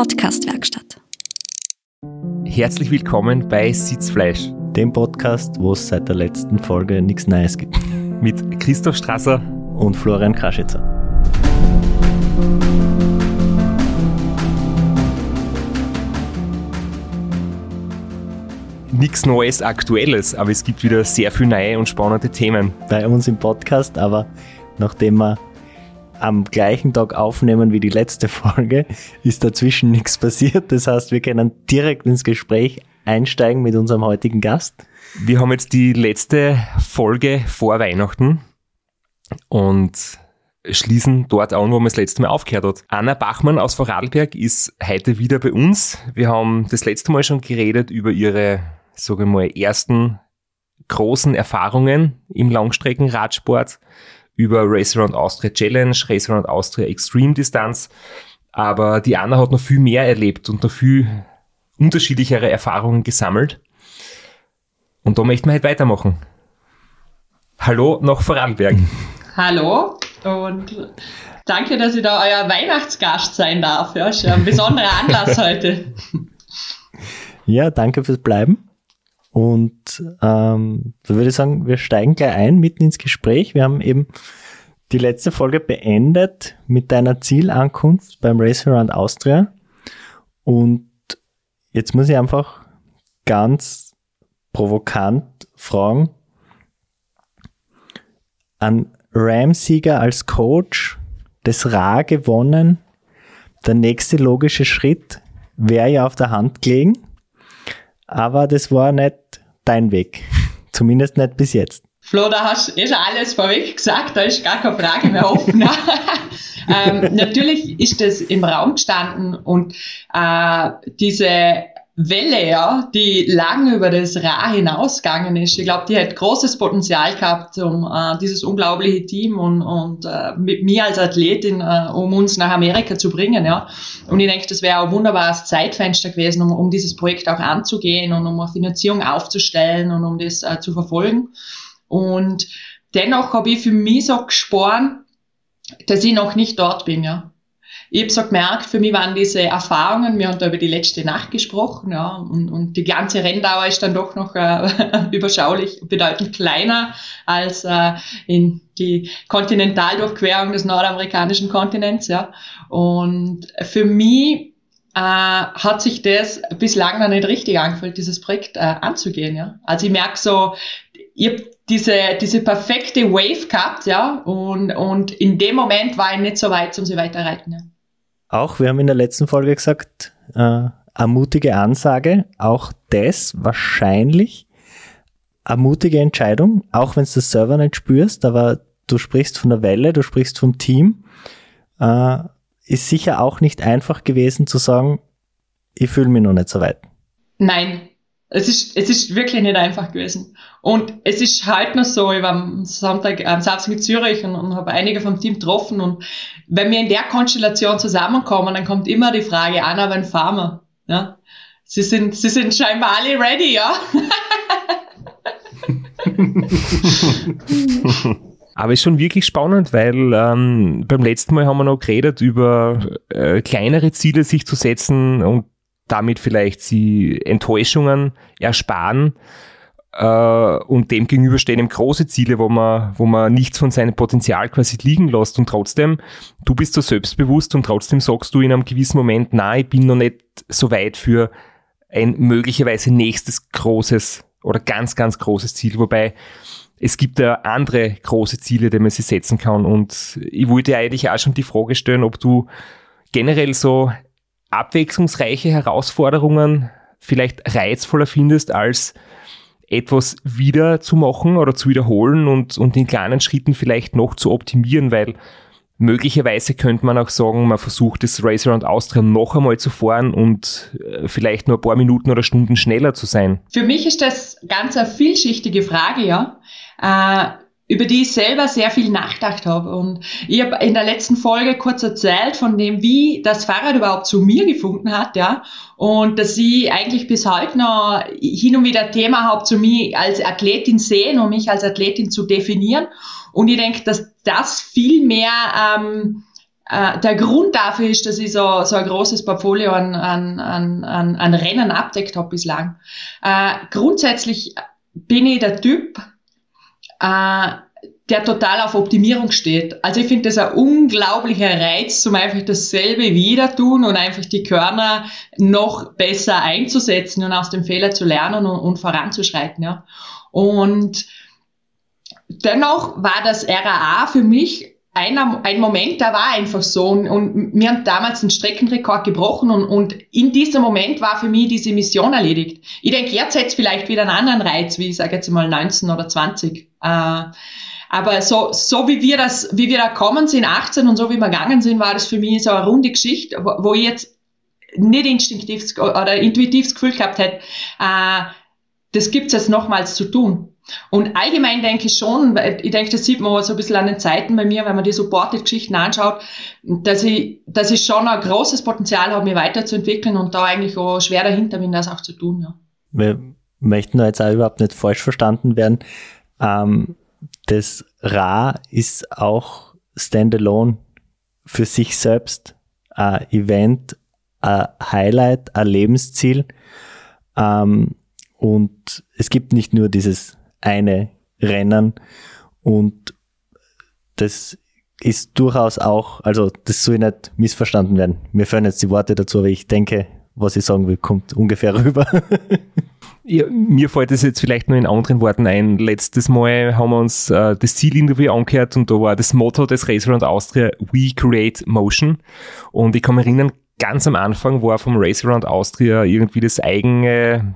Podcastwerkstatt. Herzlich willkommen bei Sitzfleisch, dem Podcast, wo es seit der letzten Folge nichts Neues gibt. Mit Christoph Strasser und Florian Kraschitzer. Nichts Neues, Aktuelles, aber es gibt wieder sehr viele neue und spannende Themen. Bei uns im Podcast, aber nachdem wir am gleichen Tag aufnehmen wie die letzte Folge, ist dazwischen nichts passiert. Das heißt, wir können direkt ins Gespräch einsteigen mit unserem heutigen Gast. Wir haben jetzt die letzte Folge vor Weihnachten und schließen dort an, wo man das letzte Mal aufgehört hat. Anna Bachmann aus Vorarlberg ist heute wieder bei uns. Wir haben das letzte Mal schon geredet über ihre, sage ich mal, ersten großen Erfahrungen im Langstreckenradsport über Race Around Austria Challenge, Race Around Austria Extreme Distanz. Aber die Anna hat noch viel mehr erlebt und noch viel unterschiedlichere Erfahrungen gesammelt. Und da möchten wir halt weitermachen. Hallo nach Vorarlberg. Hallo und danke, dass ich da euer Weihnachtsgast sein darf. Ja, ist ein besonderer Anlass heute. Ja, danke fürs Bleiben. Und ähm, da würde ich sagen, wir steigen gleich ein, mitten ins Gespräch. Wir haben eben die letzte Folge beendet mit deiner Zielankunft beim Race Around Austria. Und jetzt muss ich einfach ganz provokant fragen, an Ram-Sieger als Coach, das Ra gewonnen, der nächste logische Schritt wäre ja auf der Hand gelegen aber das war nicht dein Weg. Zumindest nicht bis jetzt. Flo, da hast du eh schon alles vorweg gesagt, da ist gar keine Frage mehr offen. ähm, natürlich ist das im Raum gestanden und äh, diese Welle, ja, die lang über das Ra hinausgegangen ist. Ich glaube, die hat großes Potenzial gehabt, um äh, dieses unglaubliche Team und, und äh, mit mir als Athletin, äh, um uns nach Amerika zu bringen, ja. Und ich denke, das wäre ein wunderbares Zeitfenster gewesen, um, um dieses Projekt auch anzugehen und um eine Finanzierung aufzustellen und um das äh, zu verfolgen. Und dennoch habe ich für mich so gesporen, dass ich noch nicht dort bin, ja ich habe so gemerkt, für mich waren diese Erfahrungen, wir haben da über die letzte Nacht gesprochen, ja, und, und die ganze Renndauer ist dann doch noch äh, überschaulich, bedeutend kleiner als äh, in die Kontinentaldurchquerung des nordamerikanischen Kontinents, ja. Und für mich äh, hat sich das bislang noch nicht richtig angefühlt, dieses Projekt äh, anzugehen, ja. Also ich merke so, ich habe diese, diese perfekte Wave gehabt, ja, und, und in dem Moment war ich nicht so weit, um sie weiterreiten, ja auch, wir haben in der letzten Folge gesagt, äh, eine mutige Ansage, auch das wahrscheinlich eine mutige Entscheidung, auch wenn du das selber nicht spürst, aber du sprichst von der Welle, du sprichst vom Team, äh, ist sicher auch nicht einfach gewesen zu sagen, ich fühle mich noch nicht so weit. Nein, es ist, es ist wirklich nicht einfach gewesen. Und es ist halt noch so, ich war am Sonntag, am Samstag in Zürich und, und habe einige vom Team getroffen und wenn wir in der Konstellation zusammenkommen, dann kommt immer die Frage, Anna, wann fahren wir? Ja? Sie sind, sie sind scheinbar alle ready, ja? Aber ist schon wirklich spannend, weil ähm, beim letzten Mal haben wir noch geredet über äh, kleinere Ziele sich zu setzen und damit vielleicht sie Enttäuschungen ersparen äh, und dem gegenüber stehen eben große Ziele, wo man, wo man nichts von seinem Potenzial quasi liegen lässt. Und trotzdem, du bist so selbstbewusst und trotzdem sagst du in einem gewissen Moment, na, ich bin noch nicht so weit für ein möglicherweise nächstes großes oder ganz, ganz großes Ziel, wobei es gibt ja andere große Ziele, die man sich setzen kann. Und ich wollte eigentlich auch schon die Frage stellen, ob du generell so abwechslungsreiche Herausforderungen vielleicht reizvoller findest, als etwas wieder zu machen oder zu wiederholen und, und in kleinen Schritten vielleicht noch zu optimieren, weil möglicherweise könnte man auch sagen, man versucht das Race Around Austria noch einmal zu fahren und äh, vielleicht nur ein paar Minuten oder Stunden schneller zu sein. Für mich ist das ganz eine vielschichtige Frage, ja. Äh, über die ich selber sehr viel nachgedacht habe. Und ich habe in der letzten Folge kurz erzählt von dem, wie das Fahrrad überhaupt zu mir gefunden hat, ja. Und dass ich eigentlich bis heute noch hin und wieder Thema habe, zu mir als Athletin sehen und mich als Athletin zu definieren. Und ich denke, dass das viel mehr ähm, äh, der Grund dafür ist, dass ich so, so ein großes Portfolio an, an, an, an Rennen abdeckt habe bislang. Äh, grundsätzlich bin ich der Typ, äh, der total auf Optimierung steht. Also ich finde das ein unglaublicher Reiz, zum einfach dasselbe wieder tun und einfach die Körner noch besser einzusetzen und aus dem Fehler zu lernen und, und voranzuschreiten. Ja. Und dennoch war das RAA für mich einer, ein Moment, da war einfach so und, und wir haben damals einen Streckenrekord gebrochen und, und in diesem Moment war für mich diese Mission erledigt. Ich denke, jetzt hätte es vielleicht wieder einen anderen Reiz, wie ich sage jetzt mal 19 oder 20. Äh, aber so, so wie wir das, wie wir da kommen sind, 18 und so wie wir gegangen sind, war das für mich so eine runde Geschichte, wo, wo ich jetzt nicht instinktiv oder intuitiv das Gefühl gehabt hätte, äh, das gibt's jetzt nochmals zu tun. Und allgemein denke ich schon, ich denke, das sieht man so ein bisschen an den Zeiten bei mir, wenn man die Supported-Geschichten anschaut, dass ich, dass ich schon ein großes Potenzial habe, mich weiterzuentwickeln und da eigentlich auch schwer dahinter bin, das auch zu tun. Ja. Wir möchten da jetzt auch überhaupt nicht falsch verstanden werden. Ähm, das Ra ist auch standalone für sich selbst ein Event, ein Highlight, ein Lebensziel. Ähm, und es gibt nicht nur dieses eine Rennen und das ist durchaus auch, also das soll nicht missverstanden werden. Mir fehlen jetzt die Worte dazu, aber ich denke, was ich sagen will, kommt ungefähr rüber. Ja, mir fällt es jetzt vielleicht nur in anderen Worten ein. Letztes Mal haben wir uns äh, das Zielinterview angehört und da war das Motto des Race Around Austria We Create Motion. Und ich kann mich erinnern, ganz am Anfang war vom Race Around Austria irgendwie das eigene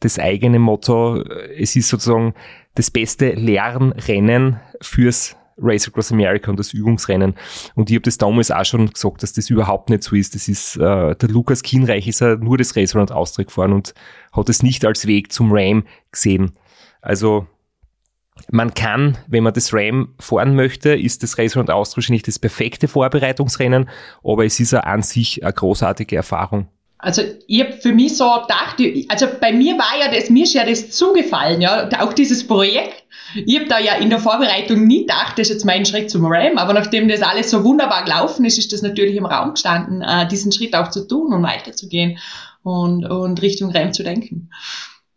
das eigene Motto, es ist sozusagen das beste Lernrennen fürs Race Across America und das Übungsrennen. Und ich habe das damals auch schon gesagt, dass das überhaupt nicht so ist. Das ist, äh, der Lukas Kienreich ist ja nur das Race Around Austria gefahren und hat es nicht als Weg zum Ram gesehen. Also man kann, wenn man das Ram fahren möchte, ist das Race Around Austria nicht das perfekte Vorbereitungsrennen, aber es ist ja an sich eine großartige Erfahrung. Also ich habe für mich so gedacht, also bei mir war ja das, mir ist ja das zugefallen, ja, auch dieses Projekt. Ich habe da ja in der Vorbereitung nie gedacht, das ist jetzt mein Schritt zum RAM, aber nachdem das alles so wunderbar gelaufen ist, ist das natürlich im Raum gestanden, äh, diesen Schritt auch zu tun und weiterzugehen und, und Richtung RAM zu denken.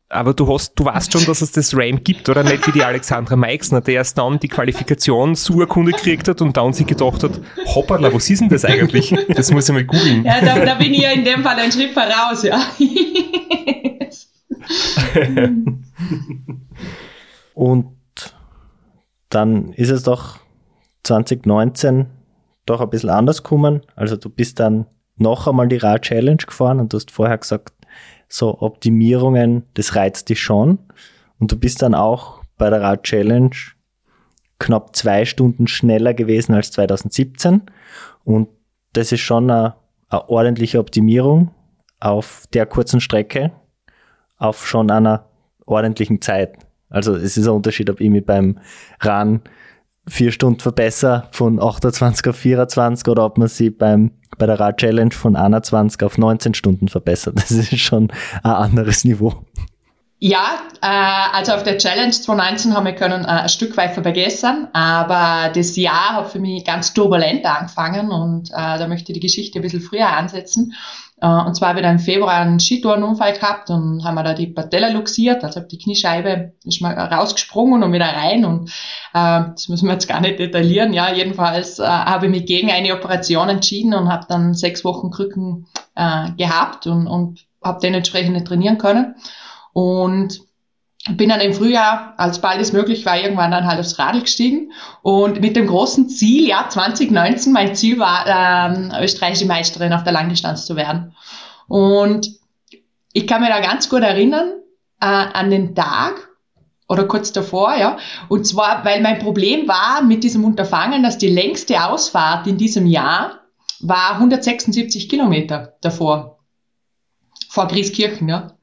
Aber du hast, du weißt schon, dass es das RAM gibt, oder nicht wie die Alexandra Meixner, der erst dann die Qualifikationssurkunde gekriegt hat und dann sich gedacht hat, hoppala, was ist denn das eigentlich? Das muss ich mal googeln. Ja, da, da bin ich ja in dem Fall ein Schritt voraus, ja. und dann ist es doch 2019 doch ein bisschen anders gekommen. Also du bist dann noch einmal die Rad-Challenge gefahren und du hast vorher gesagt, so Optimierungen, das reizt dich schon. Und du bist dann auch bei der Rad Challenge knapp zwei Stunden schneller gewesen als 2017. Und das ist schon eine, eine ordentliche Optimierung auf der kurzen Strecke, auf schon einer ordentlichen Zeit. Also es ist ein Unterschied, ob ich mich beim Run vier Stunden verbessere von 28 auf 24 oder ob man sie beim bei der Rad-Challenge von 21 auf 19 Stunden verbessert. Das ist schon ein anderes Niveau. Ja, äh, also auf der Challenge 2019 haben wir können äh, ein Stück weit vergessen, aber das Jahr hat für mich ganz turbulent angefangen und äh, da möchte ich die Geschichte ein bisschen früher ansetzen. Äh, und zwar ich im Februar einen Skitourenunfall gehabt und haben wir da die Patella luxiert, also die Kniescheibe ist mal rausgesprungen und wieder rein und äh, das müssen wir jetzt gar nicht detaillieren. Ja, jedenfalls äh, habe ich mich gegen eine Operation entschieden und habe dann sechs Wochen Krücken äh, gehabt und, und habe dementsprechend nicht trainieren können. Und bin dann im Frühjahr, als bald es möglich war, irgendwann dann halt aufs Radl gestiegen und mit dem großen Ziel, ja, 2019, mein Ziel war, ähm, österreichische Meisterin auf der Langdistanz zu werden. Und ich kann mir da ganz gut erinnern äh, an den Tag oder kurz davor, ja. Und zwar, weil mein Problem war mit diesem Unterfangen, dass die längste Ausfahrt in diesem Jahr war 176 Kilometer davor. Vor Grieskirchen, ja.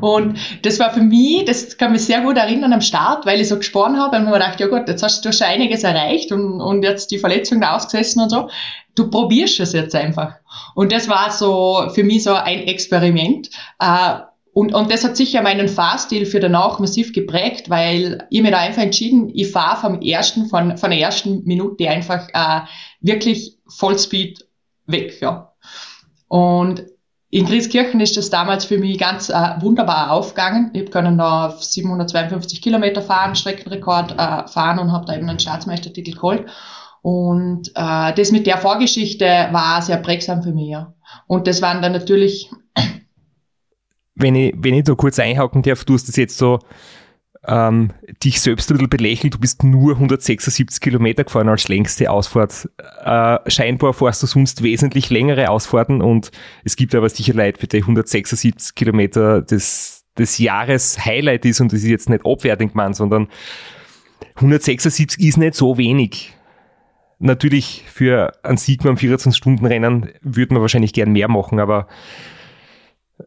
Und das war für mich, das kann mich sehr gut erinnern am Start, weil ich so gesprochen habe und mir gedacht, ja Gott, jetzt hast du schon einiges erreicht und, und jetzt die Verletzung da ausgesessen und so. Du probierst es jetzt einfach. Und das war so für mich so ein Experiment. Äh, und, und das hat sicher meinen Fahrstil für danach massiv geprägt, weil ich mir da einfach entschieden, ich fahre vom ersten, von, von der ersten Minute einfach äh, wirklich Vollspeed weg. Ja. Und in Grieskirchen ist das damals für mich ganz äh, wunderbar aufgegangen. Ich können da auf 752 Kilometer fahren, Streckenrekord äh, fahren und habe da eben einen Staatsmeistertitel geholt. Und äh, das mit der Vorgeschichte war sehr prägsam für mich. Ja. Und das waren dann natürlich wenn ich, wenn ich da kurz einhaken darf, du hast das jetzt so ähm, dich selbst ein bisschen belächelt, du bist nur 176 Kilometer gefahren als längste Ausfahrt. Äh, scheinbar fährst du sonst wesentlich längere Ausfahrten und es gibt aber sicher Leid, für die 176 Kilometer des, des Jahres Highlight ist und das ist jetzt nicht abwertend gemeint, sondern 176 ist nicht so wenig. Natürlich für einen Sieg beim 24-Stunden-Rennen würde man wahrscheinlich gern mehr machen, aber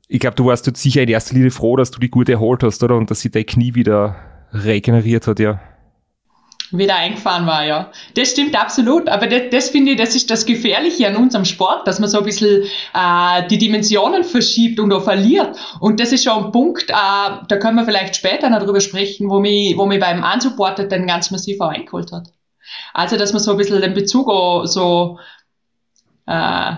ich glaube, du warst jetzt sicher in erster Linie froh, dass du die gut erholt hast, oder? Und dass sich dein Knie wieder regeneriert hat, ja. Wieder eingefahren war, ja. Das stimmt absolut, aber das, das finde ich, das ist das Gefährliche an unserem Sport, dass man so ein bisschen äh, die Dimensionen verschiebt und auch verliert. Und das ist schon ein Punkt, äh, da können wir vielleicht später noch drüber sprechen, wo mich, wo mich beim Unsupported dann ganz massiv auch eingeholt hat. Also, dass man so ein bisschen den Bezug auch so äh,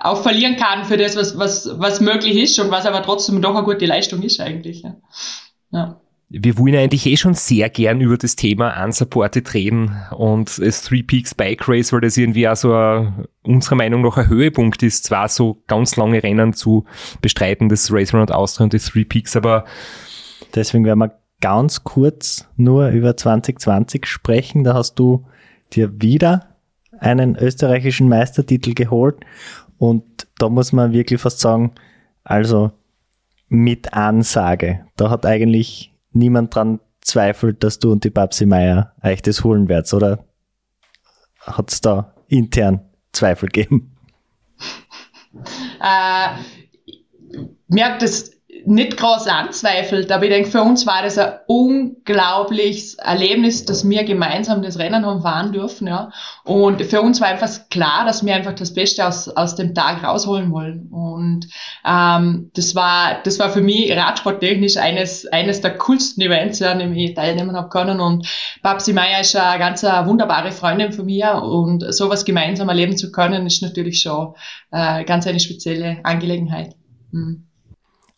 auch verlieren kann für das, was, was, was möglich ist und was aber trotzdem doch eine gute Leistung ist eigentlich. Ja. ja. Wir wollen eigentlich eh schon sehr gern über das Thema Unsupported reden und das Three Peaks Bike Race, weil das irgendwie auch so ein, unserer Meinung nach ein Höhepunkt ist, zwar so ganz lange Rennen zu bestreiten, das Race Around Austria und die Three Peaks, aber deswegen werden wir ganz kurz nur über 2020 sprechen. Da hast du dir wieder einen österreichischen Meistertitel geholt und da muss man wirklich fast sagen, also mit Ansage. Da hat eigentlich niemand dran zweifelt, dass du und die Babsi Meier euch das holen werdet, oder? Hat es da intern Zweifel gegeben? Äh, hat das nicht groß anzweifelt, aber ich denke, für uns war das ein unglaubliches Erlebnis, dass wir gemeinsam das Rennen haben fahren dürfen, ja. Und für uns war einfach klar, dass wir einfach das Beste aus, aus dem Tag rausholen wollen. Und ähm, das war, das war für mich radsporttechnisch eines, eines der coolsten Events, an dem ich teilnehmen habe können. Und Babsi Meier ist eine ganz eine wunderbare Freundin von mir und sowas gemeinsam erleben zu können, ist natürlich schon äh, ganz eine spezielle Angelegenheit. Mhm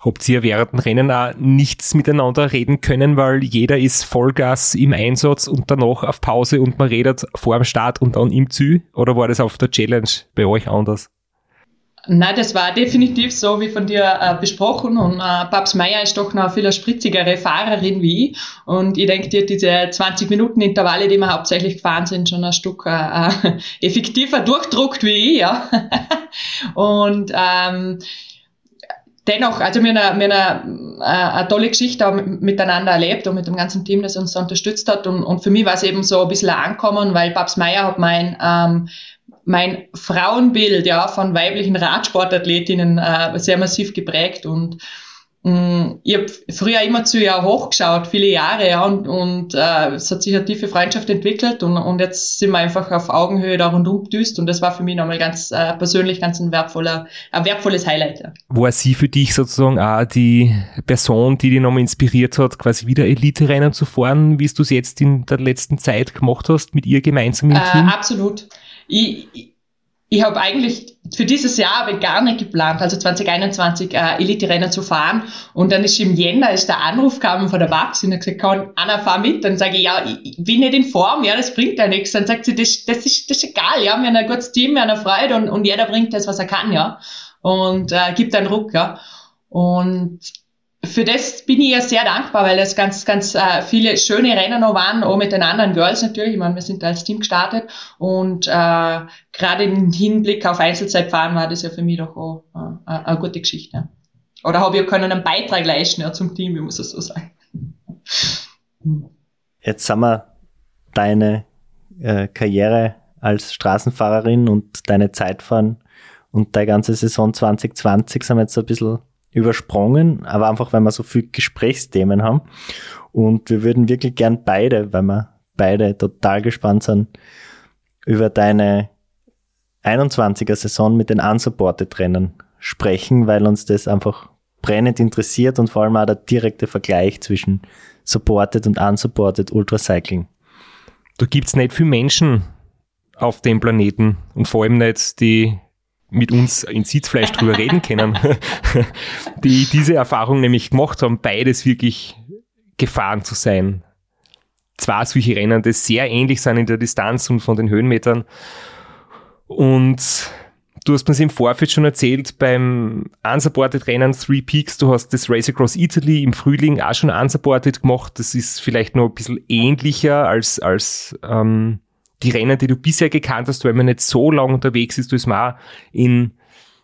habt ihr während dem Rennen auch nichts miteinander reden können, weil jeder ist Vollgas im Einsatz und danach auf Pause und man redet vor dem Start und dann im Zü? Oder war das auf der Challenge bei euch anders? Nein, das war definitiv so wie von dir äh, besprochen und äh, Babs Meier ist doch noch viel spritzigere Fahrerin wie ich und ich denke diese 20 Minuten Intervalle, die wir hauptsächlich gefahren sind, schon ein Stück äh, äh effektiver durchdruckt wie ich, ja. und ähm, dennoch, also wir haben eine, äh, eine tolle Geschichte auch miteinander erlebt und mit dem ganzen Team, das uns da unterstützt hat. Und, und für mich war es eben so ein bisschen ein Ankommen, weil Babs Meier hat mein, ähm, mein Frauenbild ja, von weiblichen Radsportathletinnen äh, sehr massiv geprägt und ich habe früher immer zu ihr hochgeschaut, viele Jahre, ja, und, und äh, es hat sich eine tiefe Freundschaft entwickelt und, und jetzt sind wir einfach auf Augenhöhe da rundum düst und das war für mich nochmal ganz äh, persönlich ganz ein wertvoller, ein wertvolles Highlight. Ja. War sie für dich sozusagen auch die Person, die dich nochmal inspiriert hat, quasi wieder Elite-Rennen zu fahren, wie du es jetzt in der letzten Zeit gemacht hast, mit ihr gemeinsam im äh, Team? Absolut. Ich, ich, ich habe eigentlich für dieses Jahr ich gar nicht geplant, also 2021 äh, Elite-Rennen zu fahren. Und dann ist im Jänner ist der Anruf kam von der Babs und hat gesagt, kann Anna, fahr mit. Dann sage ich, ja, ich bin nicht in Form, ja, das bringt ja nichts. Dann sagt sie, das, das, ist, das ist egal, ja, wir haben ein gutes Team, wir haben eine Freude und, und jeder bringt das, was er kann, ja. Und äh, gibt einen Ruck, ja. Und für das bin ich ja sehr dankbar, weil es ganz, ganz äh, viele schöne Rennen noch waren, auch mit den anderen Girls natürlich. Ich meine, wir sind da als Team gestartet und äh, gerade im Hinblick auf Einzelzeitfahren war das ja für mich doch auch äh, eine gute Geschichte. Oder habe ich können einen Beitrag leisten ja, zum Team, ich muss es so sagen. Jetzt haben wir deine äh, Karriere als Straßenfahrerin und deine Zeitfahren und deine ganze Saison 2020 sind wir jetzt so ein bisschen übersprungen, aber einfach, weil wir so viel Gesprächsthemen haben. Und wir würden wirklich gern beide, weil wir beide total gespannt sind, über deine 21er Saison mit den Unsupported Rennen sprechen, weil uns das einfach brennend interessiert und vor allem auch der direkte Vergleich zwischen supported und unsupported Ultracycling. Da gibt's nicht viele Menschen auf dem Planeten und vor allem nicht die mit uns in Sitzfleisch drüber reden können, die diese Erfahrung nämlich gemacht haben, beides wirklich gefahren zu sein. Zwei solche Rennen, die sehr ähnlich sind in der Distanz und von den Höhenmetern. Und du hast mir es im Vorfeld schon erzählt, beim Unsupported Rennen Three Peaks, du hast das Race Across Italy im Frühling auch schon unsupported gemacht. Das ist vielleicht noch ein bisschen ähnlicher als, als ähm, die Rennen, die du bisher gekannt hast, weil man nicht so lang unterwegs ist. Du bist mal in,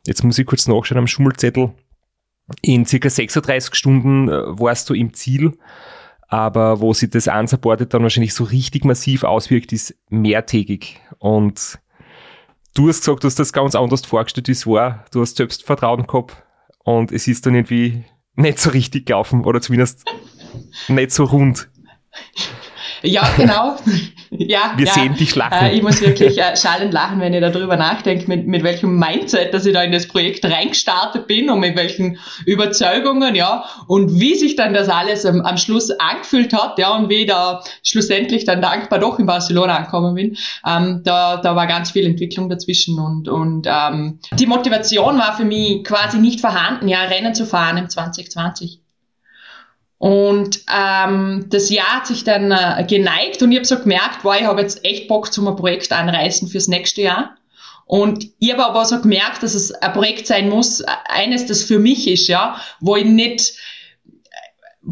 jetzt muss ich kurz nachschauen am Schummelzettel, in circa 36 Stunden äh, warst du im Ziel. Aber wo sich das unsupported dann wahrscheinlich so richtig massiv auswirkt, ist mehrtägig. Und du hast gesagt, du hast das ganz anders vorgestellt, wie es war. Du hast Selbstvertrauen gehabt und es ist dann irgendwie nicht so richtig gelaufen oder zumindest nicht so rund. Ja, genau. ja, Wir ja. sehen dich lachen. Äh, ich muss wirklich äh, schallend lachen, wenn ich darüber nachdenke, mit, mit welchem Mindset, dass ich da in das Projekt reingestartet bin und mit welchen Überzeugungen, ja, und wie sich dann das alles am, am Schluss angefühlt hat, ja, und wie ich da schlussendlich dann dankbar doch in Barcelona angekommen bin. Ähm, da, da war ganz viel Entwicklung dazwischen und, und ähm, die Motivation war für mich quasi nicht vorhanden, ja, Rennen zu fahren im 2020. Und ähm, das Jahr hat sich dann äh, geneigt und ich habe so gemerkt, wow, ich habe jetzt echt Bock zum ein Projekt anreißen fürs nächste Jahr. Und ich habe aber so gemerkt, dass es ein Projekt sein muss, eines, das für mich ist, ja, wo ich nicht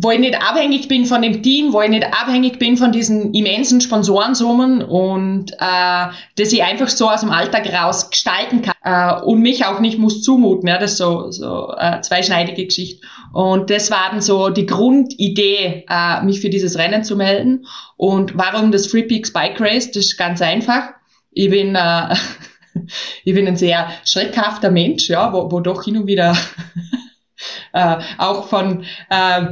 wo ich nicht abhängig bin von dem Team, wo ich nicht abhängig bin von diesen immensen Sponsorensummen und äh, dass ich einfach so aus dem Alltag raus gestalten kann äh, und mich auch nicht muss zumuten. Ja, das ist so, so äh, zweischneidige Geschichte. Und das war dann so die Grundidee, äh, mich für dieses Rennen zu melden. Und warum das Free Peaks Bike Race? Das ist ganz einfach. Ich bin äh, ich bin ein sehr schreckhafter Mensch, ja, wo, wo doch hin und wieder äh, auch von äh,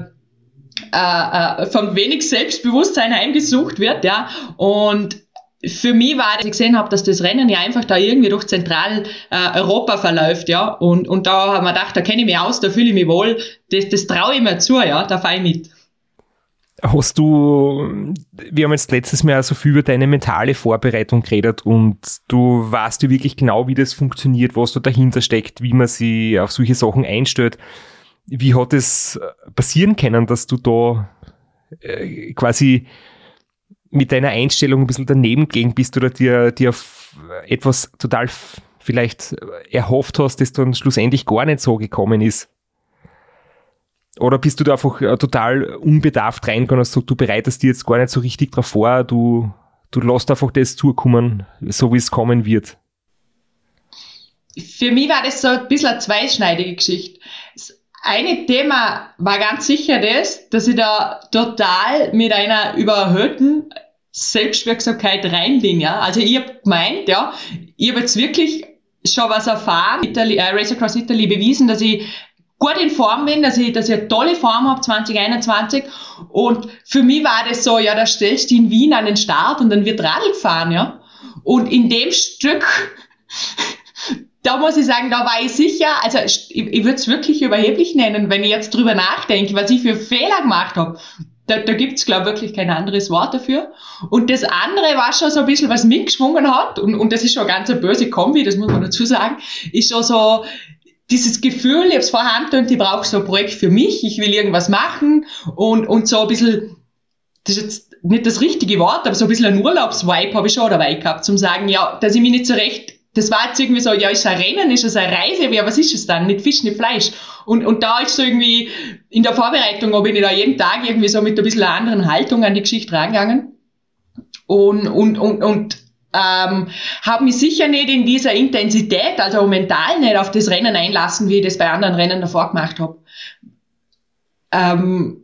äh, äh, von wenig Selbstbewusstsein heimgesucht wird, ja. Und für mich war, dass ich gesehen habe, dass das Rennen ja einfach da irgendwie durch Zentraleuropa äh, verläuft, ja. Und, und da haben wir gedacht, da kenne ich mich aus, da fühle ich mich wohl, das, das traue ich mir zu, ja, da fahre ich mit. Hast du, wir haben jetzt letztes Mal so viel über deine mentale Vorbereitung geredet und du weißt ja wirklich genau, wie das funktioniert, was da dahinter steckt, wie man sich auf solche Sachen einstellt. Wie hat es passieren können, dass du da äh, quasi mit deiner Einstellung ein bisschen daneben gegangen bist oder dir, dir etwas total vielleicht erhofft hast, das dann schlussendlich gar nicht so gekommen ist? Oder bist du da einfach äh, total unbedarft reingegangen und gesagt, du bereitest dir jetzt gar nicht so richtig drauf vor, du, du lässt einfach das zukommen, so wie es kommen wird? Für mich war das so ein bisschen eine zweischneidige Geschichte. Eine Thema war ganz sicher das, dass ich da total mit einer überhöhten Selbstwirksamkeit rein bin, ja. Also ich habe gemeint, ja, ich habe jetzt wirklich schon was erfahren, Italy, äh, Race Across Italy bewiesen, dass ich gut in Form bin, dass ich, dass ich eine tolle Form habe 2021 und für mich war das so, ja, da stellst du in Wien an den Start und dann wird Radl gefahren, ja. Und in dem Stück, da muss ich sagen, da war ich sicher, also ich, ich würde es wirklich überheblich nennen, wenn ich jetzt drüber nachdenke, was ich für Fehler gemacht habe. Da, da gibt's es, glaube ich, wirklich kein anderes Wort dafür. Und das andere war schon so ein bisschen, was mitgeschwungen hat, und, und das ist schon eine ganz böse Kombi, das muss man dazu sagen, ist schon so, dieses Gefühl, ich habe es vorhanden und ich brauche so ein Projekt für mich, ich will irgendwas machen und, und so ein bisschen, das ist jetzt nicht das richtige Wort, aber so ein bisschen ein Urlaubsvibe habe ich schon dabei gehabt, zum sagen, ja, dass ich mich nicht so recht, das war jetzt irgendwie so, ja, ist es ein Rennen, ist es eine Reise, ja, was ist es dann? Nicht Fisch, nicht Fleisch. Und, und da ist so irgendwie, in der Vorbereitung bin ich da jeden Tag irgendwie so mit ein bisschen einer anderen Haltung an die Geschichte rangegangen. Und, und, und, und ähm, habe mich sicher nicht in dieser Intensität, also mental nicht auf das Rennen einlassen, wie ich das bei anderen Rennen davor gemacht habe. Ähm,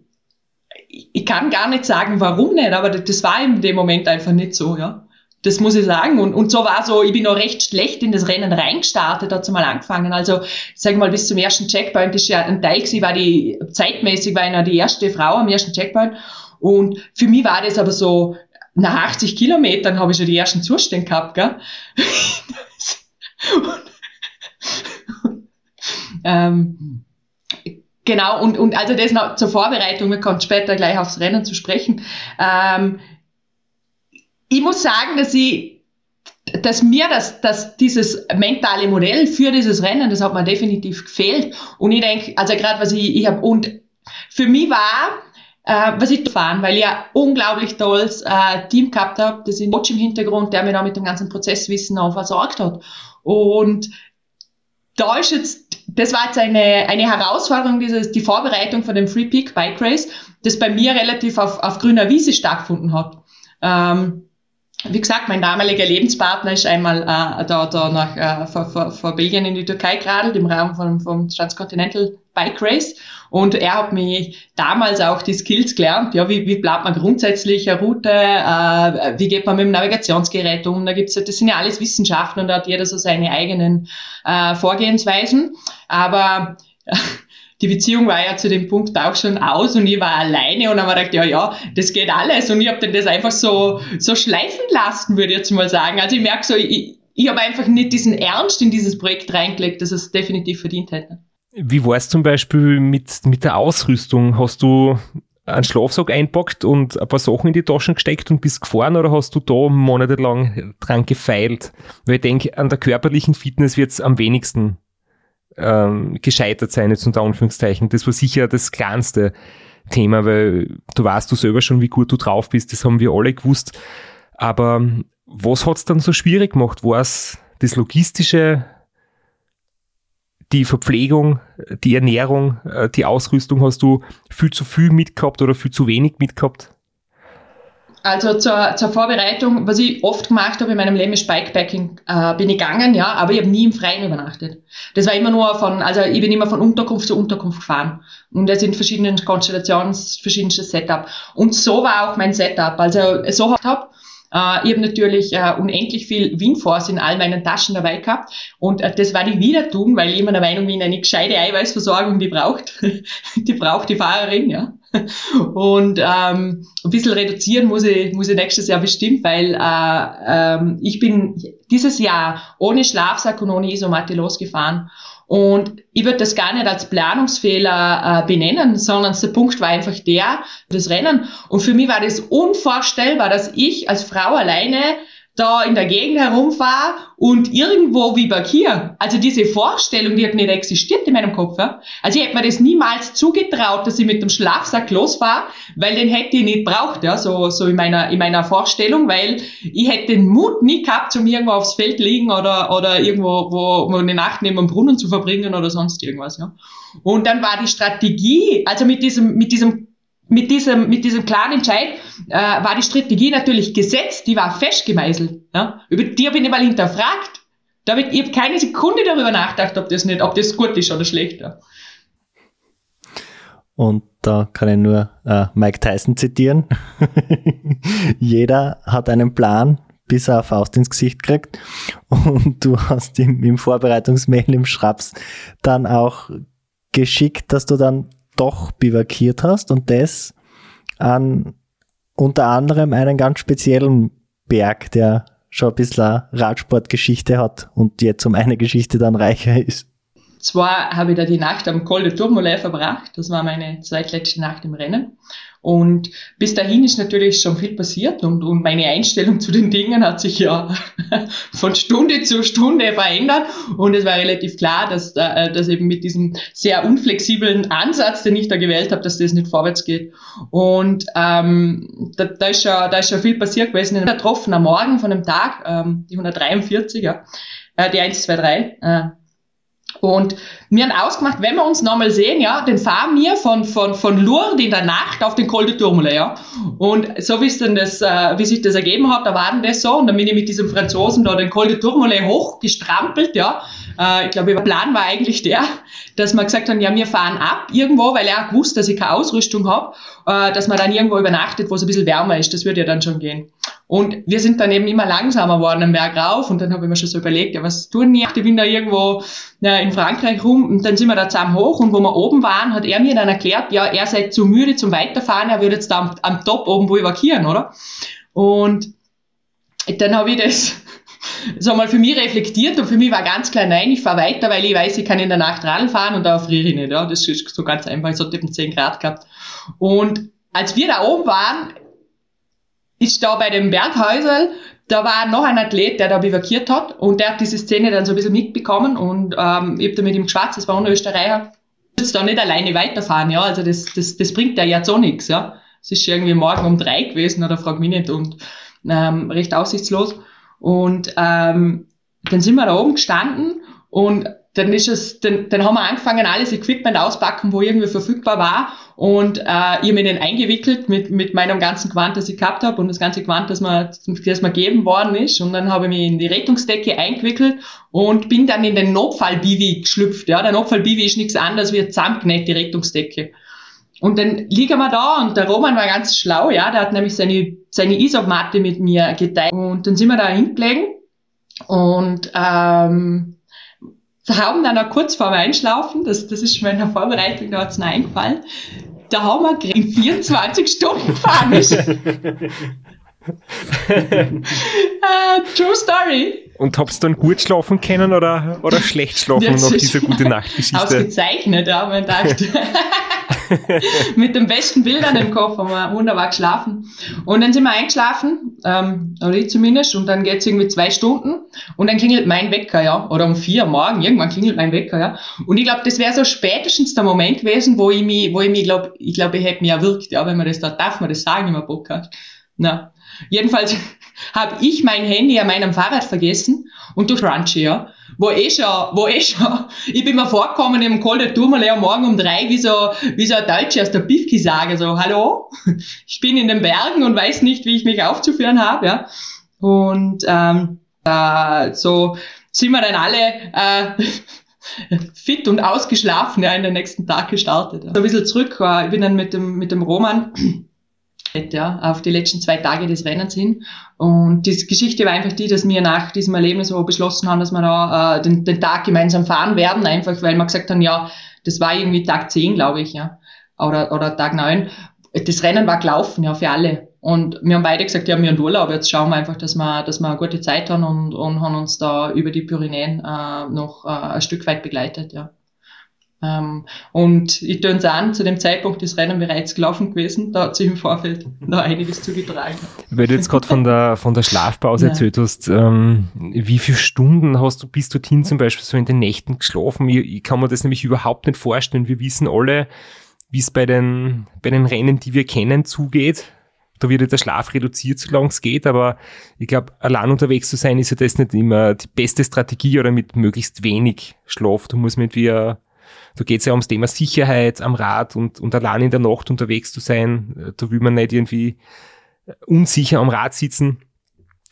ich kann gar nicht sagen, warum nicht, aber das war in dem Moment einfach nicht so, ja. Das muss ich sagen. Und, und so war so, ich bin noch recht schlecht in das Rennen reingestartet, dazu mal angefangen. Also, sag mal, bis zum ersten Checkpoint ist ja ein Teil gewesen, war die, zeitmäßig war ich noch die erste Frau am ersten Checkpoint. Und für mich war das aber so, nach 80 Kilometern habe ich schon die ersten Zustände gehabt, gell? ähm, Genau, und, und also das noch zur Vorbereitung, wir kommen später gleich aufs Rennen zu sprechen. Ähm, ich muss sagen, dass ich dass mir das, dass dieses mentale Modell für dieses Rennen, das hat mir definitiv gefehlt. Und ich denke, also gerade was ich, ich habe, und für mich war, äh, was ich fahren, weil ich ein unglaublich tolles äh, Team gehabt habe, das ist ein Coach im Hintergrund, der mir da mit dem ganzen Prozesswissen auch versorgt hat. Und da ist jetzt, das war jetzt eine, eine Herausforderung, dieses, die Vorbereitung von dem Free Peak Bike Race, das bei mir relativ auf, auf grüner Wiese stattgefunden hat. Ähm, wie gesagt, mein damaliger Lebenspartner ist einmal äh, da, da nach äh, vor, vor, vor Belgien in die Türkei geradelt im Rahmen vom, vom Transcontinental Bike Race. Und er hat mich damals auch die Skills gelernt, ja, wie, wie bleibt man grundsätzlich eine Route, äh, wie geht man mit dem Navigationsgerät um, da gibt's, das sind ja alles Wissenschaften und da hat jeder so seine eigenen äh, Vorgehensweisen, aber die Beziehung war ja zu dem Punkt auch schon aus und ich war alleine und habe gedacht, ja, ja, das geht alles und ich habe dann das einfach so, so schleifen lassen, würde ich jetzt mal sagen. Also ich merke so, ich, ich habe einfach nicht diesen Ernst in dieses Projekt reingelegt, dass es definitiv verdient hätte. Wie war es zum Beispiel mit, mit der Ausrüstung? Hast du einen Schlafsack einpackt und ein paar Sachen in die Taschen gesteckt und bist gefahren oder hast du da monatelang dran gefeilt? Weil ich denke, an der körperlichen Fitness wird es am wenigsten ähm, gescheitert sein, jetzt unter Anführungszeichen. Das war sicher das kleinste Thema, weil du weißt du selber schon, wie gut du drauf bist, das haben wir alle gewusst. Aber was hat's dann so schwierig gemacht? War es das Logistische, die Verpflegung, die Ernährung, äh, die Ausrüstung? Hast du viel zu viel mitgehabt oder viel zu wenig mitgehabt? Also zur, zur Vorbereitung, was ich oft gemacht habe in meinem Leben ist Bikepacking, äh, bin ich gegangen, ja, aber ich habe nie im Freien übernachtet. Das war immer nur von, also ich bin immer von Unterkunft zu Unterkunft gefahren und das in verschiedenen Konstellationen, verschiedenste Setup. Und so war auch mein Setup. Also so habe äh, ich habe natürlich äh, unendlich viel Winforce in all meinen Taschen dabei gehabt und äh, das werde ich wieder tun, weil ich immer der Meinung bin, eine gescheite Eiweißversorgung, die braucht, die braucht die Fahrerin, ja. Und ähm, ein bisschen reduzieren muss ich, muss ich nächstes Jahr bestimmt, weil äh, ähm, ich bin dieses Jahr ohne Schlafsack und ohne Isomatte losgefahren und ich würde das gar nicht als Planungsfehler äh, benennen, sondern der Punkt war einfach der, das Rennen. Und für mich war das unvorstellbar, dass ich als Frau alleine da in der Gegend herumfahre und irgendwo wie hier. Also diese Vorstellung, die hat nicht existiert in meinem Kopf. Ja? Also ich hätte mir das niemals zugetraut, dass ich mit dem Schlafsack losfahre, weil den hätte ich nicht braucht, ja, so, so in meiner, in meiner Vorstellung, weil ich hätte den Mut nie gehabt, um irgendwo aufs Feld liegen oder, oder irgendwo, wo, wo eine Nacht neben dem Brunnen zu verbringen oder sonst irgendwas, ja. Und dann war die Strategie, also mit diesem, mit diesem mit diesem, mit diesem klaren Entscheid äh, war die Strategie natürlich gesetzt, die war festgemeißelt. Ja? Über die habe ich nicht mal hinterfragt. Da hab ich, ich habe keine Sekunde darüber nachgedacht, ob das nicht, ob das gut ist oder schlecht. Ja. Und da kann ich nur äh, Mike Tyson zitieren. Jeder hat einen Plan, bis er Faust ins Gesicht kriegt. Und du hast im, im Vorbereitungsmail im Schraps dann auch geschickt, dass du dann doch bivakiert hast und das an unter anderem einen ganz speziellen Berg, der schon ein bisschen Radsportgeschichte hat und jetzt um eine Geschichte dann reicher ist. Zwar habe ich da die Nacht am Col de Tourmalet verbracht, das war meine zweitletzte Nacht im Rennen. Und bis dahin ist natürlich schon viel passiert und, und meine Einstellung zu den Dingen hat sich ja von Stunde zu Stunde verändert. Und es war relativ klar, dass, äh, dass eben mit diesem sehr unflexiblen Ansatz, den ich da gewählt habe, dass das nicht vorwärts geht. Und ähm, da, da, ist schon, da ist schon viel passiert gewesen. Ich getroffen am Morgen von dem Tag, ähm, die 143, ja, äh, die 123, äh, und wir haben ausgemacht, wenn wir uns nochmal sehen, ja, dann fahren wir von, von, von Lourdes in der Nacht auf den Col de Tourmalet, ja. Und so wie es denn das, äh, wie sich das ergeben hat, da war das so. Und dann bin ich mit diesem Franzosen da den Col de Tourmalet hochgestrampelt, ja. Äh, ich glaube, der Plan war eigentlich der, dass wir gesagt haben, ja, wir fahren ab irgendwo, weil er auch gewusst, dass ich keine Ausrüstung habe, äh, dass man dann irgendwo übernachtet, wo es ein bisschen wärmer ist. Das würde ja dann schon gehen. Und wir sind dann eben immer langsamer geworden am Berg rauf und dann habe ich mir schon so überlegt, ja, was tun wir? Ich bin da irgendwo ja, in Frankreich rum und dann sind wir da zusammen hoch und wo wir oben waren, hat er mir dann erklärt, ja, er sei zu müde zum Weiterfahren, er würde jetzt da am, am Top oben wo evakuieren, oder? Und dann habe ich das so mal für mich reflektiert und für mich war ganz klar, nein, ich fahre weiter, weil ich weiß, ich kann in der Nacht Radl fahren und da friere ich nicht. Ja. Das ist so ganz einfach, ich hatte eben 10 Grad gehabt. Und als wir da oben waren, ist da bei dem Berghäusel, da war noch ein Athlet, der da bivakiert hat und der hat diese Szene dann so ein bisschen mitbekommen und ähm, ich habe da mit ihm geschwatzt, das war ein Österreicher, jetzt da nicht alleine weiterfahren, ja, also das, das, das bringt ja jetzt so nichts, ja. Es ist irgendwie morgen um drei gewesen oder frag mich nicht und ähm, recht aussichtslos. Und ähm, dann sind wir da oben gestanden und dann ist es, dann, dann haben wir angefangen, alles Equipment auspacken, wo irgendwie verfügbar war. Und äh, ich habe mich dann eingewickelt mit, mit meinem ganzen Quant, das ich gehabt habe und das ganze Quant, das mir, das mir gegeben worden ist. Und dann habe ich mich in die Rettungsdecke eingewickelt und bin dann in den Notfallbivi geschlüpft. Ja, der Notfallbivi ist nichts anderes wie zusammengenäht, die Rettungsdecke. Und dann liegen wir da und der Roman war ganz schlau, ja, der hat nämlich seine, seine Isop-Matte mit mir geteilt. Und dann sind wir da hingelegen und ähm, haben dann auch kurz vor dem Einschlafen, das, das ist meiner Vorbereitung, da hat's mir eingefallen, da haben wir in 24 Stunden gefahren. uh, true story. Und habst du dann gut schlafen können oder, oder schlecht schlafen nach dieser gute Nachtgeschichte? Ausgezeichnet, ja, man dachte. mit den besten Bildern im Kopf haben wir wunderbar geschlafen. Und dann sind wir eingeschlafen, ähm, oder ich zumindest, und dann geht's irgendwie zwei Stunden und dann klingelt mein Wecker, ja, oder um vier morgen, irgendwann klingelt mein Wecker, ja. Und ich glaube, das wäre so spätestens der Moment gewesen, wo ich mich, wo ich mich, glaube ich, glaube, ich hätte mich erwirkt, ja, wenn man das da, darf man das sagen im Podcast. Na, jedenfalls habe ich mein Handy an meinem Fahrrad vergessen und durch Crunchy, ja wo eh schon, wo eh schon, ich bin mir vorgekommen im Col de Tourmalet am Morgen um drei, wie so, wie so ein Deutscher aus der Bifki sage, so, hallo, ich bin in den Bergen und weiß nicht, wie ich mich aufzuführen habe, ja. Und, ähm, äh, so sind wir dann alle, äh, fit und ausgeschlafen, ja, in den nächsten Tag gestartet. Ja. So ein bisschen zurück, äh, ich bin dann mit dem, mit dem Roman, ja, auf die letzten zwei Tage des Rennens hin. Und die Geschichte war einfach die, dass wir nach diesem Erlebnis so beschlossen haben, dass wir da äh, den, den Tag gemeinsam fahren werden, einfach weil wir gesagt haben, ja, das war irgendwie Tag 10, glaube ich, ja, oder, oder Tag 9. Das Rennen war gelaufen, ja, für alle. Und wir haben beide gesagt, ja, wir haben Urlaub, jetzt schauen wir einfach, dass wir, dass wir eine gute Zeit haben und, und haben uns da über die Pyrenäen äh, noch äh, ein Stück weit begleitet, ja. Ähm, und ich tue uns an, zu dem Zeitpunkt ist Rennen bereits gelaufen gewesen, da hat sich im Vorfeld noch einiges zugetragen. Weil du jetzt gerade von der, von der Schlafpause ja. erzählt hast, ähm, wie viele Stunden hast du bis dorthin zum Beispiel so in den Nächten geschlafen? Ich, ich kann mir das nämlich überhaupt nicht vorstellen. Wir wissen alle, wie es bei den, bei den Rennen, die wir kennen, zugeht. Da wird ja der Schlaf reduziert, solange es geht, aber ich glaube, allein unterwegs zu sein, ist ja das nicht immer die beste Strategie oder mit möglichst wenig Schlaf. Du musst mit wie da geht es ja ums Thema Sicherheit am Rad und, und allein in der Nacht unterwegs zu sein. Da will man nicht irgendwie unsicher am Rad sitzen.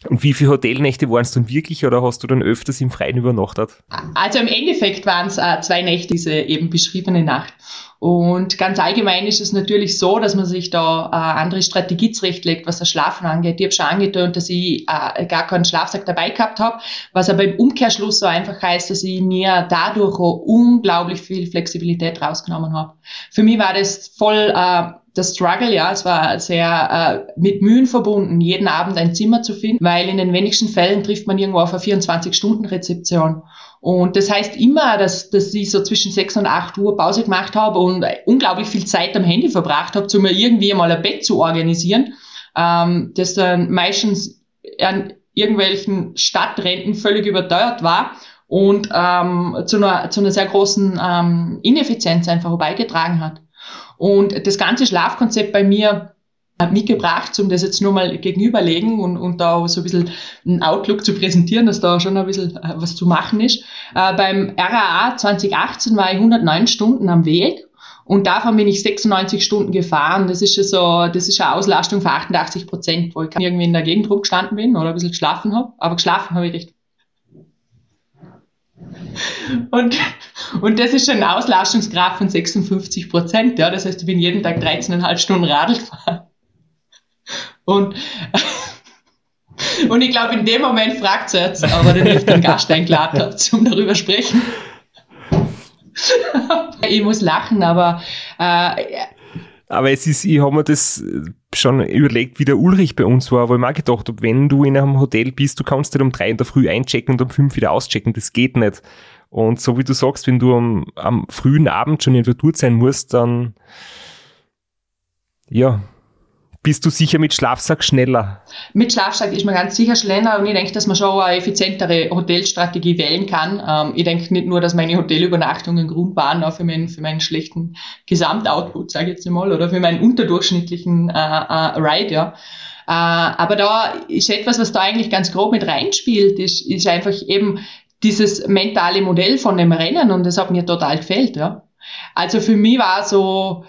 Und wie viele Hotelnächte waren es dann wirklich oder hast du dann öfters im Freien übernachtet? Also im Endeffekt waren es äh, zwei Nächte, diese eben beschriebene Nacht. Und ganz allgemein ist es natürlich so, dass man sich da äh, andere Strategie zurechtlegt, was das Schlafen angeht. Ich habe schon angetönt, dass ich äh, gar keinen Schlafsack dabei gehabt habe, was aber im Umkehrschluss so einfach heißt, dass ich mir dadurch unglaublich viel Flexibilität rausgenommen habe. Für mich war das voll äh, der Struggle, ja, es war sehr äh, mit Mühen verbunden, jeden Abend ein Zimmer zu finden, weil in den wenigsten Fällen trifft man irgendwo auf eine 24-Stunden-Rezeption. Und das heißt immer, dass, dass ich so zwischen 6 und 8 Uhr Pause gemacht habe und unglaublich viel Zeit am Handy verbracht habe, um mir irgendwie mal ein Bett zu organisieren, ähm, das dann meistens an irgendwelchen Stadtrenten völlig überteuert war und ähm, zu, einer, zu einer sehr großen ähm, Ineffizienz einfach beigetragen hat. Und das ganze Schlafkonzept bei mir mitgebracht, um das jetzt nur mal gegenüberlegen und, und da so ein bisschen einen Outlook zu präsentieren, dass da schon ein bisschen äh, was zu machen ist. Äh, beim RAA 2018 war ich 109 Stunden am Weg und davon bin ich 96 Stunden gefahren. Das ist so, das ist eine Auslastung von 88 Prozent, wo ich irgendwie in der Gegend rumgestanden bin oder ein bisschen geschlafen habe. Aber geschlafen habe ich richtig. Und, und das ist schon ein Auslastungsgrad von 56 Prozent. Ja, das heißt, ich bin jeden Tag 13,5 Stunden Radl gefahren. Und, und ich glaube, in dem Moment fragt sie jetzt, aber dann ich den Gast eingeladen habe, um darüber sprechen. ich muss lachen, aber äh, Aber es ist, ich habe mir das schon überlegt, wie der Ulrich bei uns war, wo ich mir gedacht habe, wenn du in einem Hotel bist, du kannst nicht um drei in der Früh einchecken und um fünf wieder auschecken, das geht nicht. Und so wie du sagst, wenn du am, am frühen Abend schon irgendwo dort sein musst, dann ja, bist du sicher mit Schlafsack schneller? Mit Schlafsack ist man ganz sicher schneller und ich denke, dass man schon eine effizientere Hotelstrategie wählen kann. Ähm, ich denke nicht nur, dass meine Hotelübernachtungen Grund waren auch für meinen, für meinen schlechten Gesamtoutput, sage ich jetzt mal, oder für meinen unterdurchschnittlichen äh, äh, Ride, ja. Äh, aber da ist etwas, was da eigentlich ganz grob mit reinspielt, ist, ist einfach eben dieses mentale Modell von dem Rennen und das hat mir total gefällt, ja. Also für mich war so,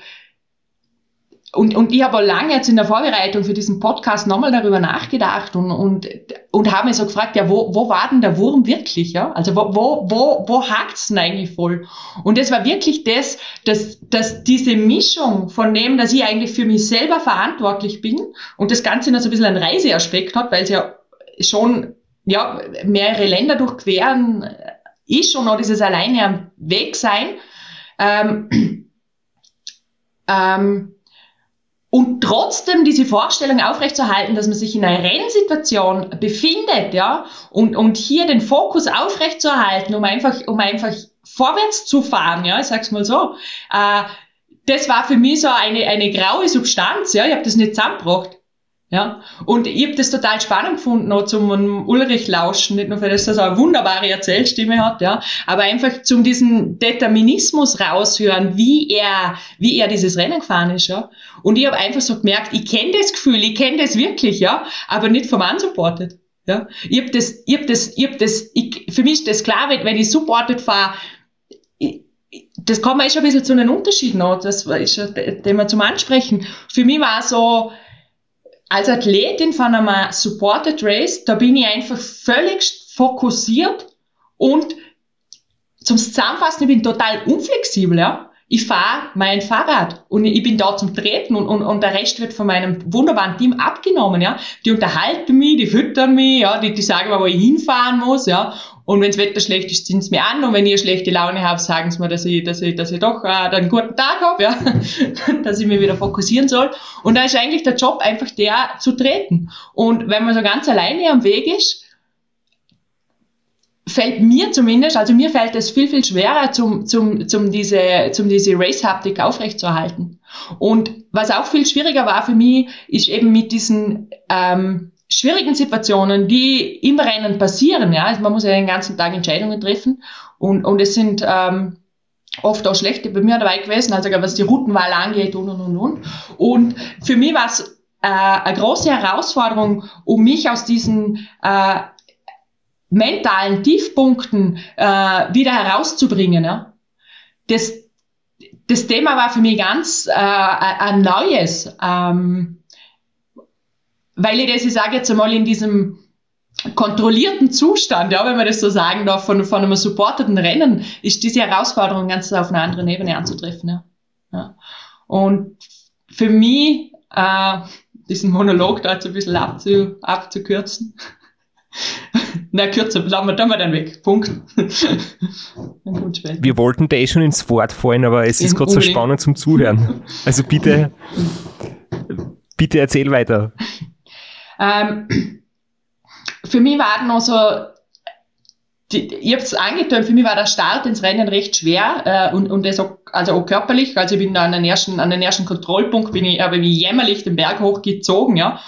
und, und ich habe lange jetzt in der Vorbereitung für diesen Podcast nochmal darüber nachgedacht und, und, und habe mir so gefragt, ja, wo, wo war denn der Wurm wirklich? Ja? Also wo, wo, wo, wo hakt's denn eigentlich voll? Und das war wirklich das, dass, dass diese Mischung von dem, dass ich eigentlich für mich selber verantwortlich bin und das Ganze noch so ein bisschen einen Reiseaspekt hat, weil es ja schon ja, mehrere Länder durchqueren ist schon noch dieses alleine am Weg sein. Ähm, ähm, und trotzdem diese Vorstellung aufrechtzuerhalten, dass man sich in einer Rennsituation befindet, ja, und, und hier den Fokus aufrechtzuerhalten, um einfach, um einfach vorwärts zu fahren, ja, ich sag's mal so, äh, das war für mich so eine, eine graue Substanz, ja, ich habe das nicht zusammengebracht. Ja, und ich habe das total spannend gefunden, auch zum Ulrich lauschen, nicht nur, weil das so eine wunderbare Erzählstimme hat, ja, aber einfach zum diesen Determinismus raushören, wie er, wie er dieses Rennen gefahren ist, ja. Und ich habe einfach so gemerkt, ich kenne das Gefühl, ich kenne das wirklich, ja, aber nicht vom Unsupported. Ja, ich habe das, ich habe das, ich habe das, ich, für mich ist das klar, wenn, wenn ich supported fahre, das kann man schon ein bisschen zu einem Unterschied noch, das ist ein Thema zum Ansprechen. Für mich war so, als Athletin von einem Supported Race, da bin ich einfach völlig fokussiert und zum Zusammenfassen, ich bin total unflexibel, ja. Ich fahre mein Fahrrad und ich bin da zum Treten und, und, und der Rest wird von meinem wunderbaren Team abgenommen, ja. Die unterhalten mich, die füttern mich, ja, die, die sagen mir, wo ich hinfahren muss, ja. Und wenn das Wetter schlecht ist, sind sie mir an. Und wenn ich eine schlechte Laune habe, sagen sie mir, dass ich, dass ich, dass ich doch äh, einen guten Tag habe, ja? dass ich mich wieder fokussieren soll. Und da ist eigentlich der Job einfach der, zu treten. Und wenn man so ganz alleine am Weg ist, fällt mir zumindest, also mir fällt es viel, viel schwerer, zum, zum, zum diese, zum diese Race-Haptik aufrechtzuerhalten. Und was auch viel schwieriger war für mich, ist eben mit diesen ähm, schwierigen Situationen, die im Rennen passieren, ja, also man muss ja den ganzen Tag Entscheidungen treffen und, und es sind ähm, oft auch schlechte bei mir dabei gewesen, also was die Routenwahl angeht und und und und. Und für mich war es äh, eine große Herausforderung, um mich aus diesen äh, mentalen Tiefpunkten äh, wieder herauszubringen. Ja. Das, das Thema war für mich ganz äh, ein neues. Ähm, weil ich das, ich sage jetzt einmal, in diesem kontrollierten Zustand, ja, wenn man das so sagen darf, von, von einem supporteten Rennen, ist diese Herausforderung ganz auf einer anderen Ebene anzutreffen. Ja. ja. Und für mich, äh, diesen Monolog da jetzt ein bisschen abzu, abzukürzen, na, kürzer, lassen wir, wir dann weg. Punkt. wir wollten da eh schon ins Wort fallen, aber es ist gerade so spannend zum Zuhören. Also bitte, bitte erzähl weiter. Ähm, für mich war noch so, die, ich habe es angetönt, für mich war der Start ins Rennen recht schwer äh, und, und das auch, also auch körperlich. Also ich bin da an den ersten, an den ersten Kontrollpunkt, bin ich, habe mich jämmerlich den Berg hochgezogen, ja.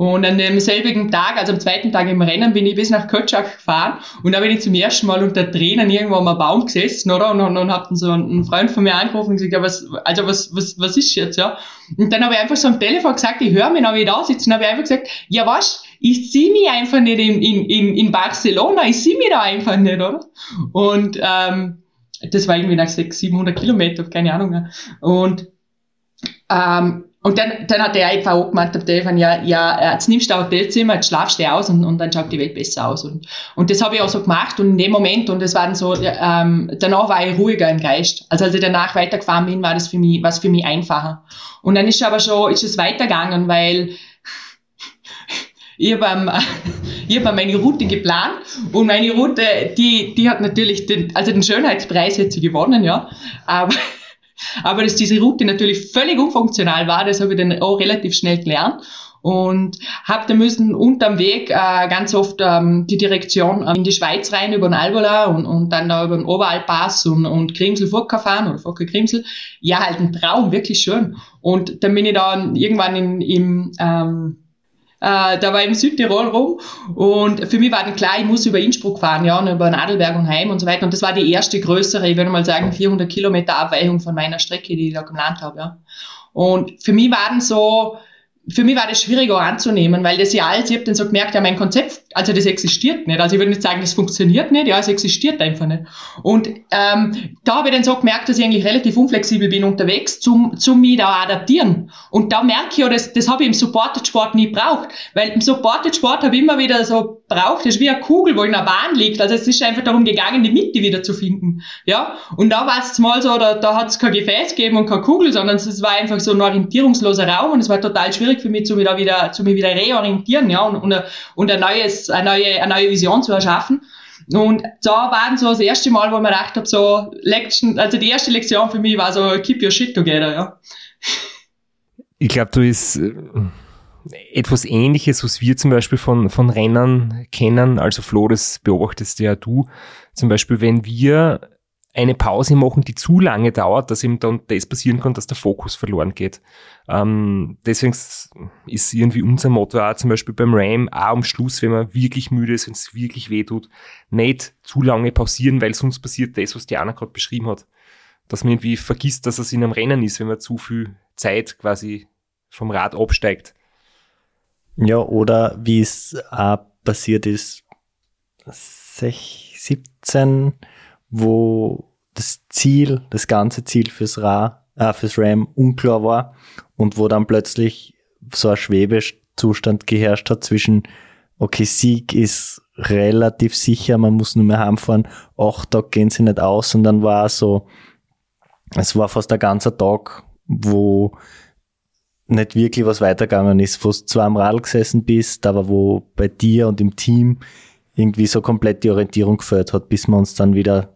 Und an demselbigen Tag, also am zweiten Tag im Rennen, bin ich bis nach Kötschak gefahren und da bin ich zum ersten Mal unter Tränen irgendwo am Baum gesessen, oder? Und, und, und hab dann so einen Freund von mir angerufen und gesagt, ja, was, also was, was, was ist jetzt, ja? Und dann habe ich einfach so am Telefon gesagt, ich höre mich, dann habe ich da sitzen, habe ich einfach gesagt, ja was, ich sehe mich einfach nicht in, in, in, in Barcelona, ich sehe mich da einfach nicht, oder? Und ähm, das war irgendwie nach 600, 700 Kilometer, keine Ahnung. Und ähm, und dann, dann hat der einfach auch gemeint, der Telefon, ja, ja, jetzt nimmst du ein Hotelzimmer, jetzt schlafst du aus und, und dann schaut die Welt besser aus. Und, und das habe ich auch so gemacht und in dem Moment, und das war dann so, ähm, danach war ich ruhiger im Geist. Also als ich danach weitergefahren bin, war das für mich, was für mich einfacher. Und dann ist aber schon, ist es weitergegangen, weil ich habe ähm, ich hab meine Route geplant und meine Route, die, die hat natürlich den, also den Schönheitspreis hat sie gewonnen, ja. Aber Aber dass diese Route natürlich völlig unfunktional war, das habe ich dann auch relativ schnell gelernt und habe da müssen unterm Weg äh, ganz oft ähm, die Direktion äh, in die Schweiz rein über den Albola und, und dann da über den Oberalpass und, und Grimsel Furka fahren oder Furka Grimsel. Ja, halt ein Traum, wirklich schön. Und dann bin ich dann irgendwann in, im ähm, äh, da war im Südtirol rum und für mich war dann klar, ich muss über Innsbruck fahren, ja, und über Nadelberg und Heim und so weiter. Und das war die erste größere, ich würde mal sagen, 400 Kilometer Abweichung von meiner Strecke, die ich da gelernt habe, ja. Und für mich war dann so, für mich war das schwieriger anzunehmen, weil das ja alles, ich habe dann so gemerkt, ja, mein Konzept, also das existiert nicht. Also ich würde nicht sagen, das funktioniert nicht, ja, es existiert einfach nicht. Und ähm, da habe ich dann so gemerkt, dass ich eigentlich relativ unflexibel bin unterwegs, zum, zum mich da adaptieren. Und da merke ich ja, das, das habe ich im Supported Sport nie braucht, weil im Supported Sport habe ich immer wieder so braucht, das ist wie eine Kugel, wo in der Bahn liegt. Also es ist einfach darum gegangen, die Mitte wieder zu finden. Ja, und da war es mal so, da, da hat es kein Gefäß gegeben und keine Kugel, sondern es war einfach so ein orientierungsloser Raum und es war total schwierig schwierig für mich, zu mich da wieder, zu mich wieder reorientieren, ja, und, und, und ein neues, eine neue, eine neue Vision zu erschaffen. Und da waren so das erste Mal, wo ich mir gedacht habe, so, Lection, also die erste Lektion für mich war so, keep your shit together, ja. Ich glaube, du ist äh, etwas ähnliches, was wir zum Beispiel von, von Rennern kennen. Also Flo, das beobachtest ja du. Zum Beispiel, wenn wir eine Pause machen, die zu lange dauert, dass eben dann das passieren kann, dass der Fokus verloren geht. Ähm, deswegen ist irgendwie unser Motto auch zum Beispiel beim Ram auch am Schluss, wenn man wirklich müde ist, wenn es wirklich weh tut, nicht zu lange pausieren, weil sonst passiert das, was Diana gerade beschrieben hat. Dass man irgendwie vergisst, dass es in einem Rennen ist, wenn man zu viel Zeit quasi vom Rad absteigt. Ja, oder wie es auch passiert ist, 17 wo das Ziel, das ganze Ziel fürs, Ra, äh, fürs RAM unklar war und wo dann plötzlich so ein Schwebezustand geherrscht hat zwischen, okay, Sieg ist relativ sicher, man muss nur mehr heimfahren, acht Tage gehen sie nicht aus und dann war so, es war fast ein ganzer Tag, wo nicht wirklich was weitergegangen ist, wo du zwar am Rad gesessen bist, aber wo bei dir und im Team irgendwie so komplett die Orientierung gefällt hat, bis wir uns dann wieder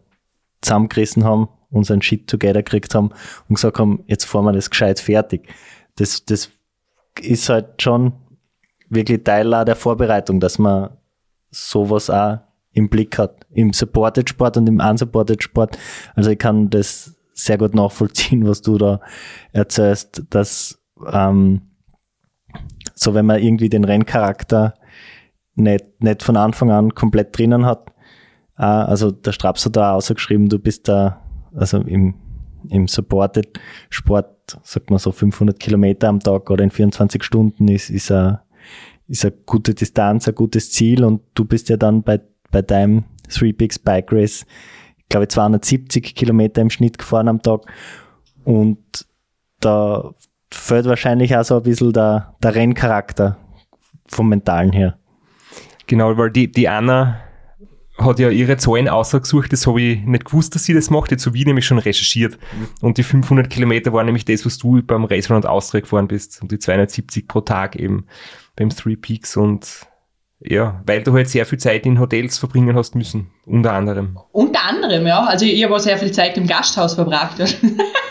zusammengerissen haben, unseren Shit together gekriegt haben und gesagt haben, jetzt fahren wir das gescheit fertig. Das, das ist halt schon wirklich Teil auch der Vorbereitung, dass man sowas auch im Blick hat. Im Supported Sport und im Unsupported Sport. Also ich kann das sehr gut nachvollziehen, was du da erzählst, dass ähm, so wenn man irgendwie den Renncharakter nicht, nicht von Anfang an komplett drinnen hat, also der Straps hat da ausgeschrieben, du bist da, also im, im Supported Sport, sagt man so 500 Kilometer am Tag oder in 24 Stunden ist, ist eine, ist eine gute Distanz, ein gutes Ziel und du bist ja dann bei, bei deinem Three Peaks Bike Race, ich glaube 270 Kilometer im Schnitt gefahren am Tag und da fällt wahrscheinlich auch so ein bisschen der, der Renncharakter vom Mentalen her. Genau, weil die, die Anna hat ja ihre Zahlen ausgesucht, das habe ich nicht gewusst, dass sie das macht, jetzt habe ich nämlich schon recherchiert. Mhm. Und die 500 Kilometer waren nämlich das, was du beim Race Round Austria gefahren bist und die 270 pro Tag eben beim Three Peaks und ja, weil du halt sehr viel Zeit in Hotels verbringen hast müssen, unter anderem. Unter anderem, ja. Also ich habe auch sehr viel Zeit im Gasthaus verbracht.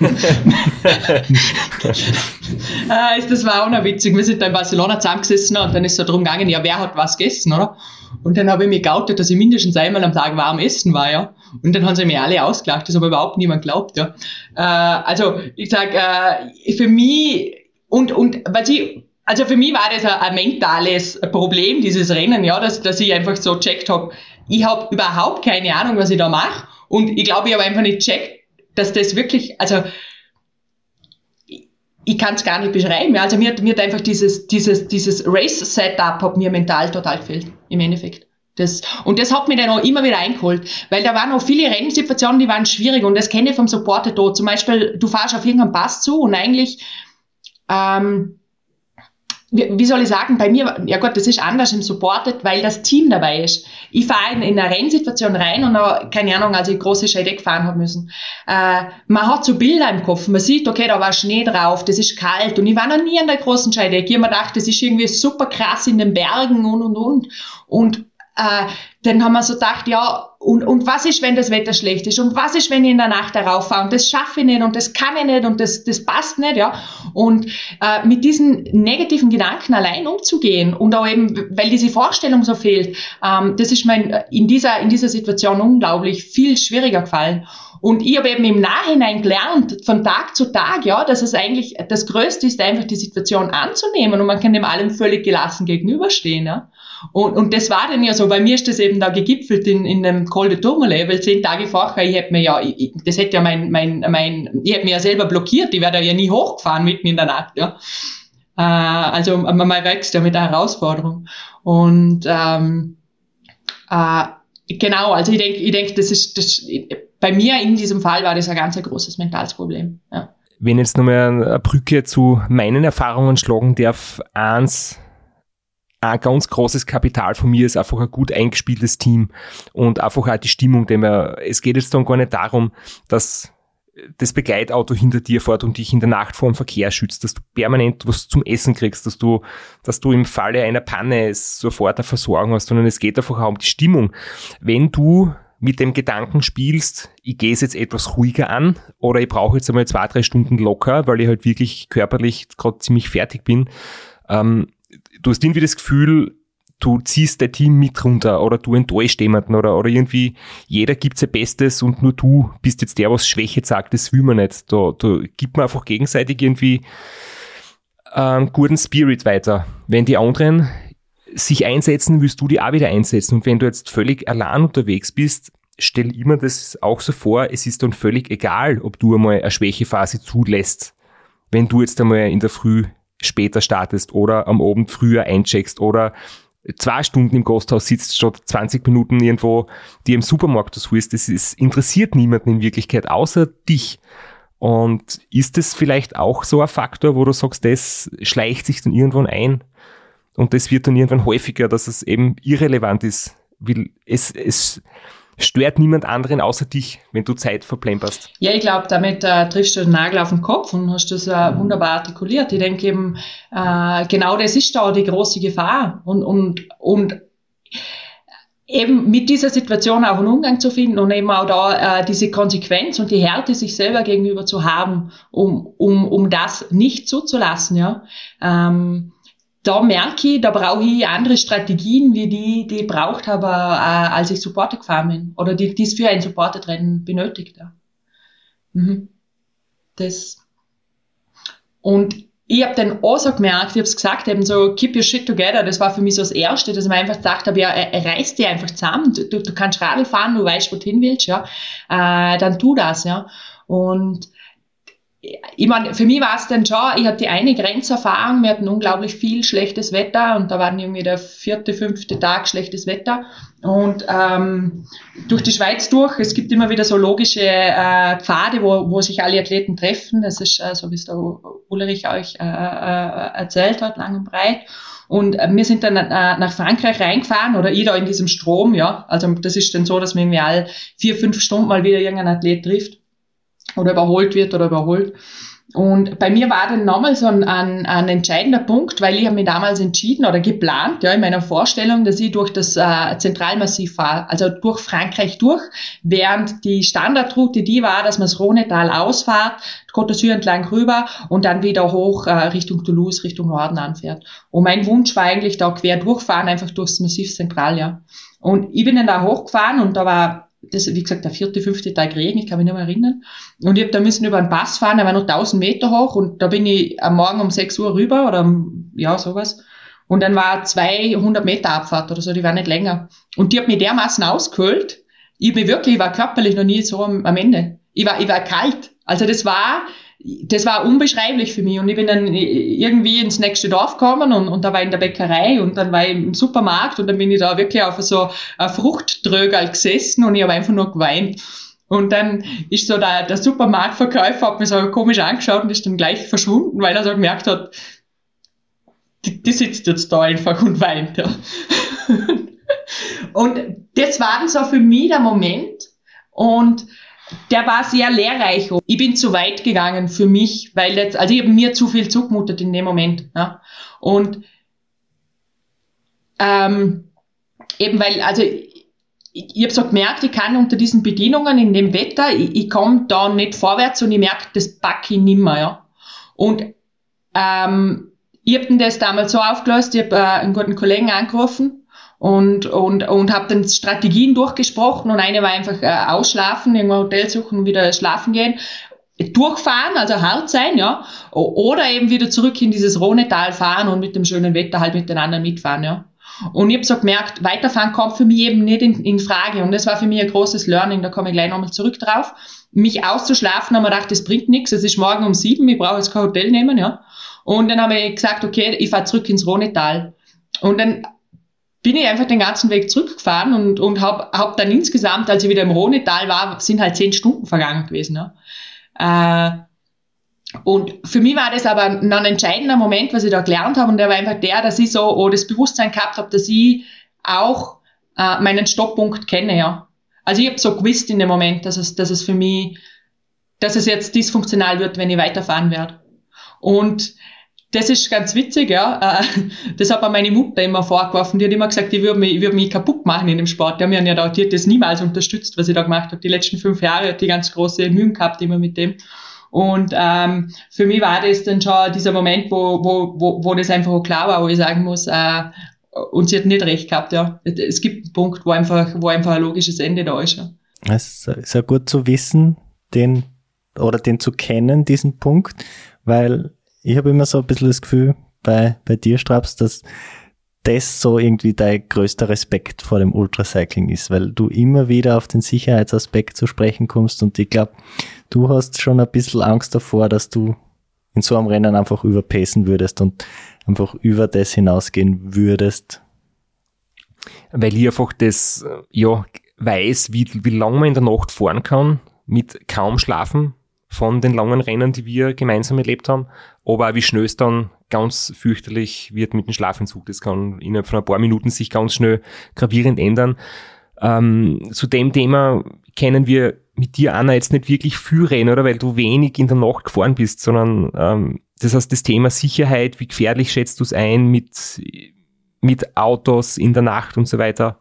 ah, das war auch noch witzig. Wir sind da in Barcelona zusammengesessen und dann ist es so drum gegangen, ja, wer hat was gegessen, oder? Und dann habe ich mir geoutet, dass ich mindestens einmal am Tag warm essen war, ja. Und dann haben sie mir alle ausgelacht, das aber überhaupt niemand glaubt, ja. Äh, also, ich sag, äh, für mich, und, und, was ich, also für mich war das ein, ein mentales Problem, dieses Rennen, ja, dass, dass ich einfach so checkt habe, ich habe überhaupt keine Ahnung, was ich da mache. Und ich glaube, ich habe einfach nicht checkt, dass das wirklich, also ich kann es gar nicht beschreiben. Also mir, mir hat einfach dieses, dieses, dieses Race-Setup hat mir mental total gefehlt, im Endeffekt. Das, und das hat mich dann auch immer wieder eingeholt, weil da waren auch viele Rennsituationen, die waren schwierig und das kenne ich vom Supporter dort. Zum Beispiel, du fährst auf irgendeinen Pass zu und eigentlich ähm, wie soll ich sagen, bei mir, ja Gott, das ist anders im Supported, weil das Team dabei ist. Ich fahre in, in eine Rennsituation rein und auch, keine Ahnung, als ich große Scheide fahren habe müssen. Äh, man hat so Bilder im Kopf, man sieht, okay, da war Schnee drauf, das ist kalt und ich war noch nie an der großen Scheide. Ich habe mir gedacht, das ist irgendwie super krass in den Bergen und und und. Und äh, dann haben wir so gedacht, ja, und, und was ist, wenn das Wetter schlecht ist? Und was ist, wenn ich in der Nacht darauf fahre? Und das schaffe ich nicht und das kann ich nicht und das, das passt nicht, ja. Und äh, mit diesen negativen Gedanken allein umzugehen und auch eben, weil diese Vorstellung so fehlt, ähm, das ist mir in dieser, in dieser Situation unglaublich viel schwieriger gefallen. Und ich habe eben im Nachhinein gelernt, von Tag zu Tag, ja, dass es eigentlich das Größte ist, einfach die Situation anzunehmen und man kann dem allem völlig gelassen gegenüberstehen. Ja. Und, und das war dann ja so, bei mir ist das eben da gegipfelt in, in einem Col de Tourmalet, weil zehn Tage vorher, ich hätte mir ja, ich, das hätte ja mein, mein, mein, ich hätte mir ja selber blockiert, ich wäre ja nie hochgefahren mitten in der Nacht, ja. Äh, also man wächst ja mit der Herausforderung. Und ähm, äh, genau, also ich denke, ich denke, das ist das, bei mir in diesem Fall war das ein ganz großes mentales Problem. Ja. Wenn jetzt nochmal eine Brücke zu meinen Erfahrungen schlagen darf, eins, ein ganz großes Kapital von mir ist einfach ein gut eingespieltes Team und einfach auch die Stimmung, denn es geht jetzt dann gar nicht darum, dass das Begleitauto hinter dir fährt und dich in der Nacht vor dem Verkehr schützt, dass du permanent was zum Essen kriegst, dass du, dass du im Falle einer Panne sofort eine Versorgung hast, sondern es geht einfach auch um die Stimmung. Wenn du mit dem Gedanken spielst, ich gehe es jetzt etwas ruhiger an oder ich brauche jetzt einmal zwei, drei Stunden locker, weil ich halt wirklich körperlich gerade ziemlich fertig bin. Ähm, du hast irgendwie das Gefühl, du ziehst dein Team mit runter oder du enttäuscht jemanden oder, oder irgendwie jeder gibt sein Bestes und nur du bist jetzt der, was Schwäche sagt, das will man nicht. Da, da gibt man einfach gegenseitig irgendwie einen ähm, guten Spirit weiter. Wenn die anderen sich einsetzen, willst du die auch wieder einsetzen. Und wenn du jetzt völlig allein unterwegs bist, stell immer das auch so vor, es ist dann völlig egal, ob du einmal eine Schwächephase zulässt. Wenn du jetzt einmal in der Früh später startest oder am Abend früher eincheckst oder zwei Stunden im Gasthaus sitzt statt 20 Minuten irgendwo dir im Supermarkt das holst, das ist, interessiert niemanden in Wirklichkeit außer dich. Und ist das vielleicht auch so ein Faktor, wo du sagst, das schleicht sich dann irgendwann ein? Und das wird dann irgendwann häufiger, dass es eben irrelevant ist. Weil es, es stört niemand anderen außer dich, wenn du Zeit verplemperst. Ja, ich glaube, damit äh, triffst du den Nagel auf den Kopf und hast das äh, wunderbar artikuliert. Ich denke eben, äh, genau das ist da die große Gefahr. Und, und, und eben mit dieser Situation auch einen Umgang zu finden und eben auch da äh, diese Konsequenz und die Härte sich selber gegenüber zu haben, um, um, um das nicht zuzulassen, ja. Ähm, da merke ich, da brauche ich andere Strategien, wie die, die ich braucht habe, äh, als ich Supporter gefahren bin. Oder die, die es für ein Supporter-Rennen benötigt. Ja. Mhm. Das. Und ich habe dann auch so gemerkt, ich habe es gesagt, eben so, keep your shit together, das war für mich so das Erste, dass ich mir einfach gesagt habe, ja, reiß dir einfach zusammen, du, du kannst Radl fahren, du weißt, wo du hin willst, ja, äh, dann tu das, ja. Und ich meine, für mich war es dann schon, ich hatte eine Grenzerfahrung, wir hatten unglaublich viel schlechtes Wetter und da war irgendwie der vierte, fünfte Tag schlechtes Wetter. Und ähm, durch die Schweiz durch, es gibt immer wieder so logische äh, Pfade, wo, wo sich alle Athleten treffen, das ist äh, so, wie es der Ulrich euch äh, äh, erzählt hat, lang und breit. Und äh, wir sind dann äh, nach Frankreich reingefahren oder ich da in diesem Strom, ja, also das ist dann so, dass man irgendwie all vier, fünf Stunden mal wieder irgendeinen Athlet trifft oder überholt wird oder überholt. Und bei mir war dann nochmal so ein, ein, ein entscheidender Punkt, weil ich habe mich damals entschieden oder geplant, ja, in meiner Vorstellung, dass ich durch das äh, Zentralmassiv fahre, also durch Frankreich durch, während die Standardroute die war, dass man das Rhonetal ausfahrt, Côte d'Azur entlang rüber und dann wieder hoch äh, Richtung Toulouse, Richtung Norden anfährt. Und mein Wunsch war eigentlich da quer durchfahren, einfach durchs Massiv Zentral, ja. Und ich bin dann da hochgefahren und da war das, wie gesagt, der vierte, fünfte Tag Regen, ich kann mich nicht mehr erinnern. Und ich habe da müssen über einen Pass fahren, der war noch 1000 Meter hoch und da bin ich am Morgen um 6 Uhr rüber oder ja, sowas. Und dann war 200 Meter Abfahrt oder so, die war nicht länger. Und die hat mich dermaßen ausgehöhlt. Ich bin wirklich, ich war körperlich noch nie so am, am Ende. Ich war, ich war kalt. Also das war, das war unbeschreiblich für mich. Und ich bin dann irgendwie ins nächste Dorf gekommen und, und da war ich in der Bäckerei und dann war ich im Supermarkt und dann bin ich da wirklich auf so ein Fruchttrögerl gesessen und ich habe einfach nur geweint. Und dann ist so der, der Supermarktverkäufer hat mich so komisch angeschaut und ist dann gleich verschwunden, weil er so gemerkt hat, die, die sitzt jetzt da einfach und weint. Ja. und das war dann so für mich der Moment. Und der war sehr lehrreich. Ich bin zu weit gegangen für mich, weil jetzt, also ich habe mir zu viel zugemutet in dem Moment. Ja. Und ähm, eben weil, also ich, ich habe so gemerkt, ich kann unter diesen Bedienungen in dem Wetter, ich, ich komme da nicht vorwärts und ich merke, das packe ich nimmer, ja. Und ähm, ich habe das damals so aufgelöst, ich habe äh, einen guten Kollegen angerufen und, und, und habe dann Strategien durchgesprochen und eine war einfach äh, ausschlafen, irgendwo Hotel suchen wieder schlafen gehen durchfahren, also hart sein, ja, oder eben wieder zurück in dieses Rhonetal fahren und mit dem schönen Wetter halt miteinander mitfahren, ja. Und ich habe so gemerkt, weiterfahren kommt für mich eben nicht in, in, Frage. Und das war für mich ein großes Learning, da komme ich gleich nochmal zurück drauf. Mich auszuschlafen, haben wir gedacht, das bringt nichts, es ist morgen um sieben, ich brauche jetzt kein Hotel nehmen, ja. Und dann habe ich gesagt, okay, ich fahre zurück ins Rhonetal. Und dann bin ich einfach den ganzen Weg zurückgefahren und, und habe hab dann insgesamt, als ich wieder im Rhonetal war, sind halt zehn Stunden vergangen gewesen. Ja. Äh, und für mich war das aber ein entscheidender Moment, was ich da gelernt habe, und der war einfach der, dass ich so oh, das Bewusstsein gehabt habe, dass ich auch äh, meinen Stopppunkt kenne, ja. Also ich habe so gewusst in dem Moment, dass es, dass es für mich, dass es jetzt dysfunktional wird, wenn ich weiterfahren werde. Und das ist ganz witzig, ja. Äh, das hat mir meine Mutter immer vorgeworfen. Die hat immer gesagt, ich würde mich, ich würde mich kaputt machen in dem Sport. Die haben ja da, die hat das niemals unterstützt, was ich da gemacht habe. Die letzten fünf Jahre hat die ganz große Mühen gehabt immer mit dem. Und ähm, für mich war das dann schon dieser Moment, wo, wo, wo, wo das einfach klar war, wo ich sagen muss, äh, und sie hat nicht recht gehabt, ja. Es gibt einen Punkt, wo einfach, wo einfach ein logisches Ende da ist. Ja. Es ist ja gut zu wissen, den oder den zu kennen, diesen Punkt, weil ich habe immer so ein bisschen das Gefühl bei, bei dir, Straps, dass das so irgendwie dein größter Respekt vor dem Ultracycling ist, weil du immer wieder auf den Sicherheitsaspekt zu sprechen kommst und ich glaube, du hast schon ein bisschen Angst davor, dass du in so einem Rennen einfach überpacen würdest und einfach über das hinausgehen würdest. Weil ich einfach das, ja, weiß, wie, wie lange man in der Nacht fahren kann, mit kaum Schlafen, von den langen Rennen, die wir gemeinsam erlebt haben, aber auch wie schnell es dann ganz fürchterlich wird mit dem Schlafentzug. Das kann innerhalb von ein paar Minuten sich ganz schnell gravierend ändern. Ähm, zu dem Thema kennen wir mit dir, Anna, jetzt nicht wirklich viel Rennen, oder? Weil du wenig in der Nacht gefahren bist, sondern ähm, das heißt, das Thema Sicherheit, wie gefährlich schätzt du es ein mit, mit Autos in der Nacht und so weiter?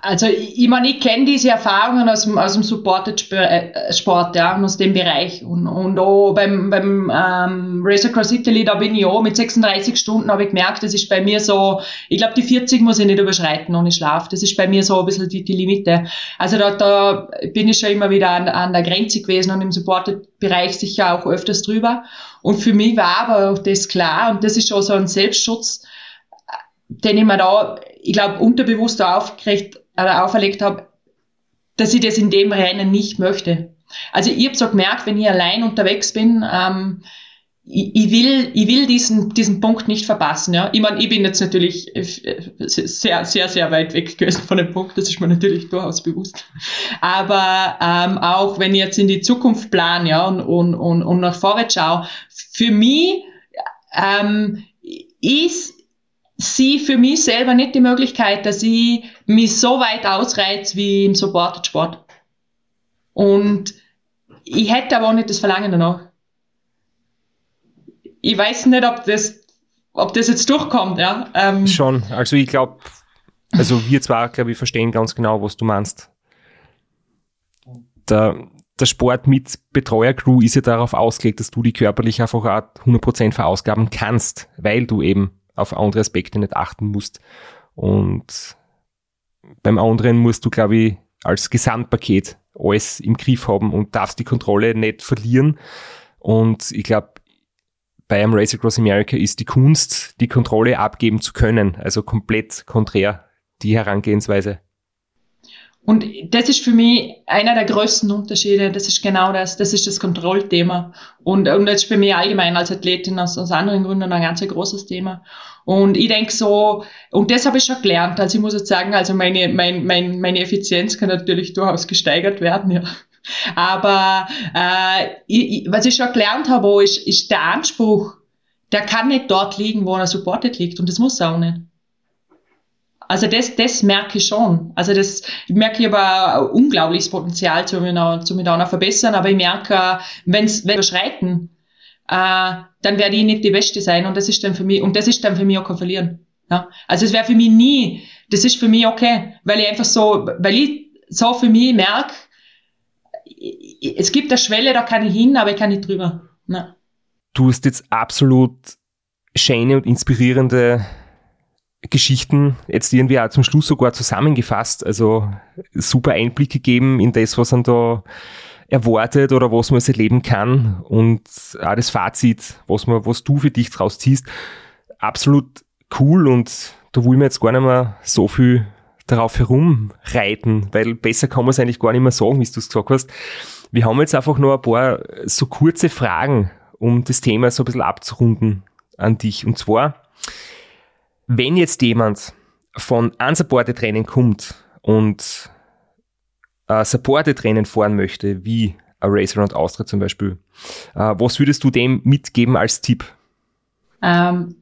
Also ich, ich meine, ich kenne diese Erfahrungen aus dem, aus dem Supported äh, Sport, ja, und aus dem Bereich. Und, und auch beim, beim ähm, Race Across Italy, da bin ich auch mit 36 Stunden, habe ich gemerkt, das ist bei mir so, ich glaube, die 40 muss ich nicht überschreiten ohne Schlaf. Das ist bei mir so ein bisschen die, die Limite. Also da, da bin ich schon immer wieder an, an der Grenze gewesen und im Supported-Bereich sicher auch öfters drüber. Und für mich war aber auch das klar, und das ist schon so ein Selbstschutz, den ich mir da, ich glaube, unterbewusst aufgeregt, oder auferlegt habe, dass ich das in dem Rennen nicht möchte. Also ich habe so gemerkt, wenn ich allein unterwegs bin, ähm, ich, ich, will, ich will diesen, diesen Punkt nicht verpassen. Ja? Ich meine, ich bin jetzt natürlich sehr, sehr, sehr weit weg gewesen von dem Punkt, das ist mir natürlich durchaus bewusst. Aber ähm, auch wenn ich jetzt in die Zukunft plane ja, und, und, und, und nach vorne schaue, für mich ähm, ist sehe für mich selber nicht die Möglichkeit, dass ich mich so weit ausreiz wie im Supported Sport. Und ich hätte aber auch nicht das Verlangen danach. Ich weiß nicht, ob das, ob das jetzt durchkommt, ja. Ähm, Schon, also ich glaube, also wir zwar, glaube ich, verstehen ganz genau, was du meinst. Der, der Sport mit Betreuercrew ist ja darauf ausgelegt, dass du die körperlich einfach auch 100% verausgaben kannst, weil du eben auf andere Aspekte nicht achten musst. Und beim anderen musst du, glaube ich, als Gesamtpaket alles im Griff haben und darfst die Kontrolle nicht verlieren. Und ich glaube, bei einem Race Across America ist die Kunst, die Kontrolle abgeben zu können. Also komplett konträr die Herangehensweise. Und das ist für mich einer der größten Unterschiede. Das ist genau das. Das ist das Kontrollthema. Und, und das ist für mich allgemein als Athletin aus, aus anderen Gründen ein ganz großes Thema. Und ich denke so, und das habe ich schon gelernt. Also ich muss jetzt sagen, also meine, mein, mein, meine Effizienz kann natürlich durchaus gesteigert werden, ja. Aber äh, ich, was ich schon gelernt habe, ist, ist der Anspruch, der kann nicht dort liegen, wo er supported liegt. Und das muss er auch nicht. Also das, das merke ich schon. Also das ich merke ich aber unglaubliches Potenzial zu mir, zu mir da noch verbessern, aber ich merke, wenn's, wenn wir überschreiten, äh, dann werde ich nicht die Beste sein und das ist dann für mich, und das ist dann für mich auch kein Verlieren. Ja? Also es wäre für mich nie, das ist für mich okay, weil ich einfach so, weil ich so für mich merke, es gibt eine Schwelle, da kann ich hin, aber ich kann nicht drüber. Ja. Du hast jetzt absolut schöne und inspirierende Geschichten jetzt irgendwie auch zum Schluss sogar zusammengefasst. Also super Einblicke gegeben in das, was man da erwartet oder was man erleben kann und auch das Fazit, was, man, was du für dich draus ziehst. Absolut cool und da will man jetzt gar nicht mehr so viel darauf herumreiten, weil besser kann man es eigentlich gar nicht mehr sagen, wie du es gesagt hast. Wir haben jetzt einfach nur ein paar so kurze Fragen, um das Thema so ein bisschen abzurunden an dich. Und zwar, wenn jetzt jemand von Unsupported Rennen kommt und äh, Supported Rennen fahren möchte, wie ein Race Around Austria zum Beispiel, äh, was würdest du dem mitgeben als Tipp? Ähm,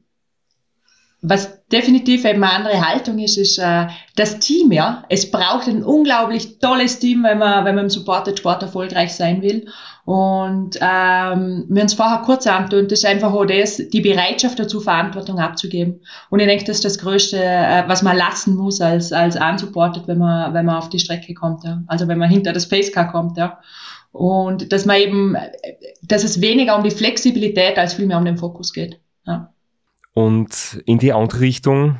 was definitiv eben eine andere Haltung ist, ist äh, das Team, ja. Es braucht ein unglaublich tolles Team, wenn man, wenn man im Supported Sport erfolgreich sein will. Und ähm, wir es vorher kurz angetönt, das ist einfach auch das, die Bereitschaft dazu, Verantwortung abzugeben. Und ich denke, das ist das Größte, äh, was man lassen muss als, als unsupported, wenn man, wenn man auf die Strecke kommt, ja. Also wenn man hinter das Pacecar kommt, ja. Und dass man eben, dass es weniger um die Flexibilität als vielmehr um den Fokus geht. Ja und in die andere Richtung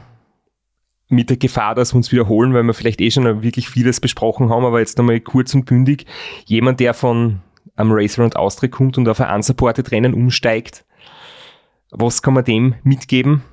mit der Gefahr, dass wir uns wiederholen, weil wir vielleicht eh schon wirklich vieles besprochen haben, aber jetzt nochmal kurz und bündig. Jemand, der von am Racer und Austria kommt und auf ein unsupported Rennen umsteigt, was kann man dem mitgeben?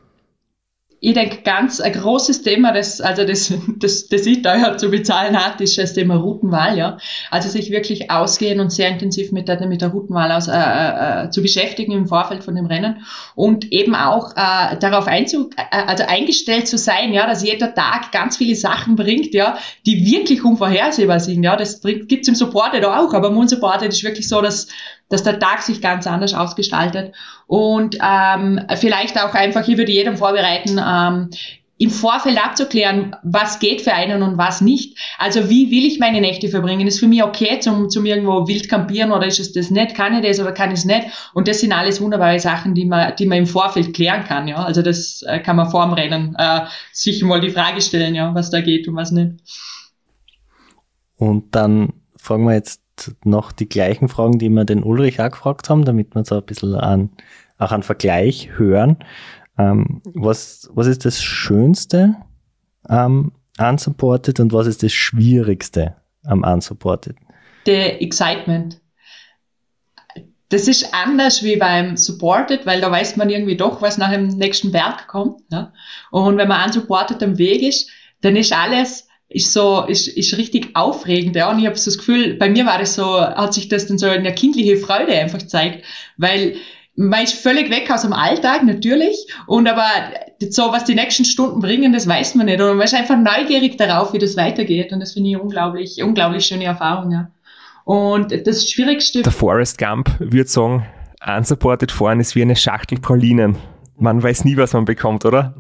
Ich denke, ganz ein großes Thema, das, also das, das, das ich teuer zu bezahlen hat, ist das Thema Routenwahl, ja. Also sich wirklich ausgehen und sehr intensiv mit der, mit der Routenwahl aus, äh, äh, zu beschäftigen im Vorfeld von dem Rennen und eben auch äh, darauf einzu, äh, also eingestellt zu sein, ja, dass jeder Tag ganz viele Sachen bringt, ja, die wirklich unvorhersehbar sind, ja. Das gibt's im Supported auch, aber im Unsupported ist wirklich so, dass dass der Tag sich ganz anders ausgestaltet. Und ähm, vielleicht auch einfach, ich würde jedem vorbereiten, ähm, im Vorfeld abzuklären, was geht für einen und was nicht. Also wie will ich meine Nächte verbringen? Ist für mich okay zum, zum irgendwo wild campieren oder ist es das nicht? Kann ich das oder kann ich es nicht? Und das sind alles wunderbare Sachen, die man, die man im Vorfeld klären kann. Ja, also das äh, kann man vorm Rennen äh, sich mal die Frage stellen, ja, was da geht und was nicht. Und dann fragen wir jetzt noch die gleichen Fragen, die wir den Ulrich auch gefragt haben, damit wir so ein bisschen an, auch einen Vergleich hören. Ähm, was, was ist das Schönste am Unsupported und was ist das Schwierigste am Unsupported? Der Excitement. Das ist anders wie beim Supported, weil da weiß man irgendwie doch, was nach dem nächsten Berg kommt. Ja? Und wenn man unsupported am Weg ist, dann ist alles ist so, ist, ist richtig aufregend, ja. Und ich habe so das Gefühl, bei mir war das so, hat sich das dann so eine kindliche Freude einfach gezeigt, weil man ist völlig weg aus dem Alltag, natürlich, und aber so, was die nächsten Stunden bringen, das weiß man nicht. Und man ist einfach neugierig darauf, wie das weitergeht. Und das finde ich unglaublich, unglaublich schöne Erfahrung, ja. Und das Schwierigste. Der Forrest Gump würde sagen, unsupported fahren ist wie eine Schachtel Pralinen. Man weiß nie, was man bekommt, oder?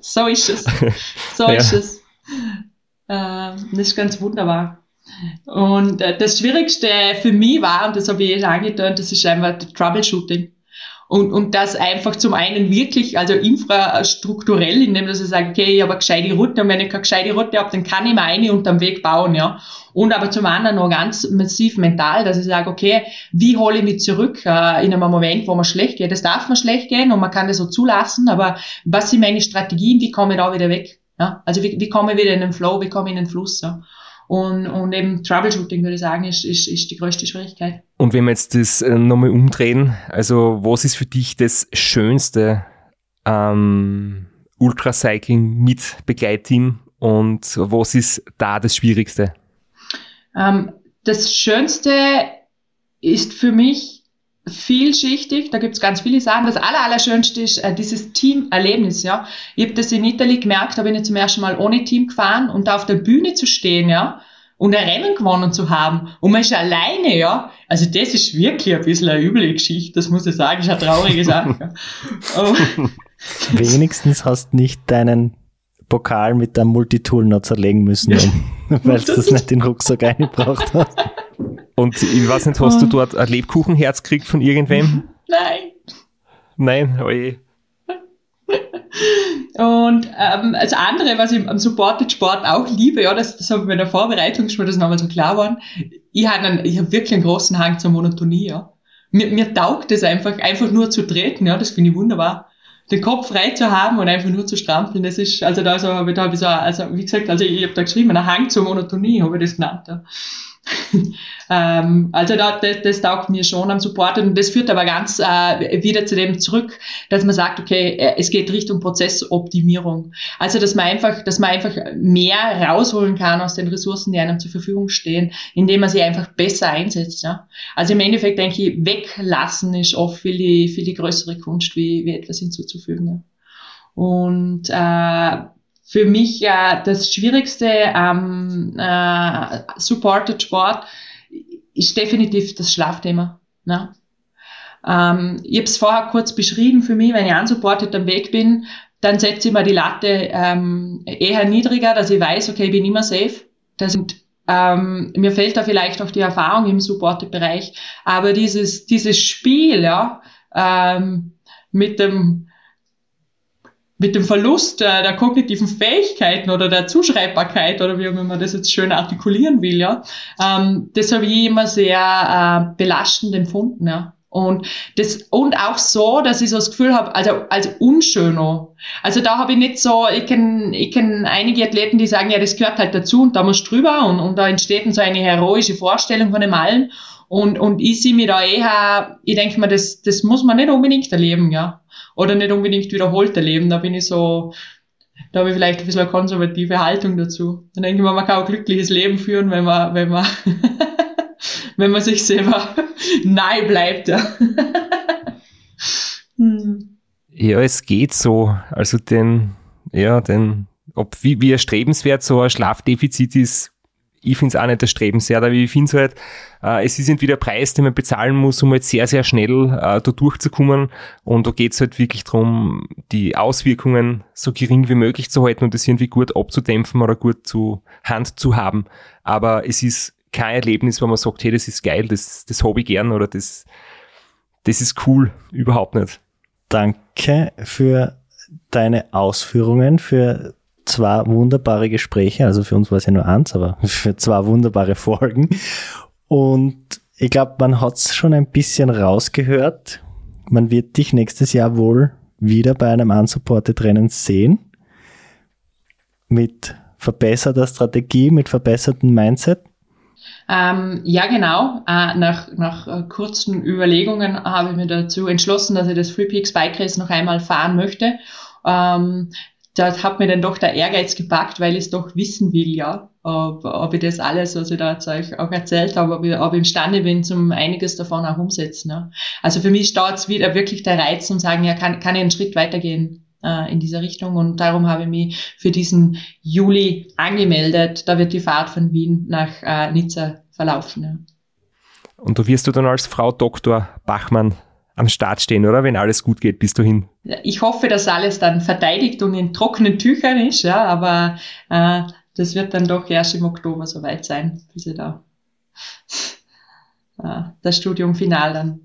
So ist es. So ja. ist es. Äh, das ist ganz wunderbar. Und äh, das Schwierigste für mich war, und das habe ich jetzt angetönt, das ist einfach das Troubleshooting. Und, und das einfach zum einen wirklich, also infrastrukturell, indem dass ich sage, okay, ich habe eine gescheite Route und wenn ich keine gescheite Route habe, dann kann ich mir eine unterm Weg bauen, ja. Und aber zum anderen noch ganz massiv mental, dass ich sage, okay, wie hole ich mich zurück äh, in einem Moment, wo man schlecht geht? Das darf man schlecht gehen und man kann das so zulassen, aber was sind meine Strategien, wie komme ich da wieder weg? Ja? Also wie, wie komme ich wieder in den Flow, wie komme ich in den Fluss? Ja? Und, und eben Troubleshooting, würde ich sagen, ist, ist, ist die größte Schwierigkeit. Und wenn wir jetzt das äh, nochmal umdrehen, also was ist für dich das Schönste ähm, Ultracycling mit Begleitteam und was ist da das Schwierigste? Ähm, das Schönste ist für mich vielschichtig, da gibt's ganz viele Sachen. Das aller, Allerschönste ist äh, dieses Teamerlebnis, ja. Ich habe das in Italien gemerkt, da bin ich zum ersten Mal ohne Team gefahren und da auf der Bühne zu stehen, ja, und ein Rennen gewonnen zu haben. Und man ist alleine, ja. Also das ist wirklich ein bisschen eine üble Geschichte, das muss ich sagen, ist eine traurige Sache. oh. Wenigstens hast nicht deinen Pokal mit deinem Multitool noch zerlegen müssen, weil du das nicht in den Rucksack eingebracht hast. Und ich weiß nicht, hast du dort ein Lebkuchenherz gekriegt von irgendwem? Nein. Nein, oje. Und ähm, das andere, was ich am Supported Sport auch liebe, ja, das, das habe ich in der Vorbereitung schon, das nochmal so klar geworden, ich habe ich hab wirklich einen großen Hang zur Monotonie. Ja. Mir, mir taugt es einfach, einfach nur zu treten, ja, das finde ich wunderbar. Den Kopf frei zu haben und einfach nur zu strampeln, das ist, also da, so, da habe ich so, also wie gesagt, also ich habe da geschrieben, ein Hang zur Monotonie, habe ich das genannt. Ja. ähm, also da, das, das taugt mir schon am Support und das führt aber ganz äh, wieder zu dem zurück, dass man sagt, okay, äh, es geht Richtung Prozessoptimierung. Also dass man einfach, dass man einfach mehr rausholen kann aus den Ressourcen, die einem zur Verfügung stehen, indem man sie einfach besser einsetzt. Ja? Also im Endeffekt denke ich, weglassen ist oft viel die, viel die größere Kunst, wie, wie etwas hinzuzufügen. Ja? Und äh, für mich äh, das Schwierigste am äh, Supported Sport ist definitiv das Schlafthema. Ne? Ähm, ich habe es vorher kurz beschrieben für mich, wenn ich unsupported am Weg bin, dann setze ich mir die Latte ähm, eher niedriger, dass ich weiß, okay, ich bin immer safe. Das sind, ähm, mir fehlt da vielleicht auch die Erfahrung im Supported-Bereich, aber dieses, dieses Spiel, ja, ähm, mit dem mit dem Verlust der, der kognitiven Fähigkeiten oder der Zuschreibbarkeit oder wie auch immer man das jetzt schön artikulieren will, ja, ähm, das habe ich immer sehr äh, belastend empfunden, ja. Und das und auch so, dass ich so das Gefühl habe, also als unschöner. Also da habe ich nicht so, ich kenne ich kenn einige Athleten, die sagen, ja, das gehört halt dazu und da musst du drüber und, und da entsteht dann so eine heroische Vorstellung von dem allen. Und, und ich sehe mir da eher, ich denke mir, das, das muss man nicht unbedingt erleben, ja oder nicht unbedingt wiederholt erleben. Da bin ich so, da habe ich vielleicht ein bisschen eine konservative Haltung dazu. Dann denke ich mir, man kann auch ein glückliches Leben führen, wenn man, wenn man, wenn man sich selber nahe bleibt. Ja. hm. ja, es geht so. Also den, ja, den, ob wie, wie erstrebenswert so ein Schlafdefizit ist, ich finde es auch nicht erstrebenswert, aber ich finde es halt, äh, es ist entweder Preis, den man bezahlen muss, um jetzt sehr, sehr schnell äh, da durchzukommen. Und da geht es halt wirklich darum, die Auswirkungen so gering wie möglich zu halten und das irgendwie gut abzudämpfen oder gut zu Hand zu haben. Aber es ist kein Erlebnis, wo man sagt, hey, das ist geil, das, das habe ich gern oder das, das ist cool. Überhaupt nicht. Danke für deine Ausführungen, für zwei wunderbare Gespräche. Also für uns war es ja nur eins, aber für zwei wunderbare Folgen. Und ich glaube, man hat es schon ein bisschen rausgehört. Man wird dich nächstes Jahr wohl wieder bei einem unsupported Rennen sehen. Mit verbesserter Strategie, mit verbessertem Mindset. Ähm, ja, genau. Äh, nach, nach äh, kurzen Überlegungen habe ich mir dazu entschlossen, dass ich das Free Peaks Bike Race noch einmal fahren möchte. Ähm, da hat mir dann doch der Ehrgeiz gepackt, weil ich es doch wissen will, ja, ob, ob ich das alles, was ich da jetzt euch auch erzählt habe, ob ich, ob ich imstande bin, zum einiges davon auch umsetzen. Ja. Also für mich steht es wieder wirklich der Reiz und sagen, ja, kann, kann ich einen Schritt weitergehen äh, in dieser Richtung und darum habe ich mich für diesen Juli angemeldet. Da wird die Fahrt von Wien nach äh, Nizza verlaufen. Ja. Und da wirst du dann als Frau Dr. Bachmann am Start stehen, oder? Wenn alles gut geht bis dahin. Ich hoffe, dass alles dann verteidigt und in trockenen Tüchern ist, ja, aber äh, das wird dann doch erst im Oktober soweit sein, bis ich da äh, das Studium final dann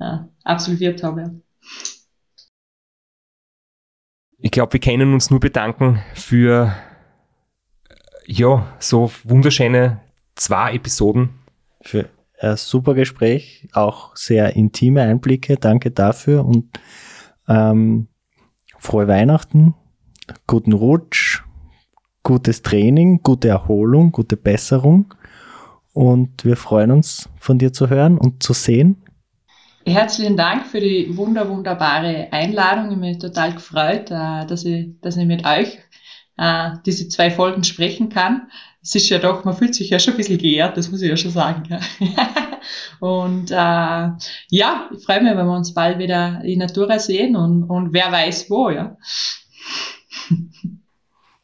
äh, absolviert habe. Ich glaube, wir können uns nur bedanken für ja, so wunderschöne zwei Episoden. Für ein super Gespräch, auch sehr intime Einblicke. Danke dafür und ähm, frohe Weihnachten, guten Rutsch, gutes Training, gute Erholung, gute Besserung. Und wir freuen uns, von dir zu hören und zu sehen. Herzlichen Dank für die wunder, wunderbare Einladung. Ich bin total gefreut, äh, dass ich, dass ich mit euch äh, diese zwei Folgen sprechen kann es ist ja doch, man fühlt sich ja schon ein bisschen geehrt, das muss ich ja schon sagen. Ja. und äh, ja, ich freue mich, wenn wir uns bald wieder in Natura sehen und, und wer weiß wo, ja.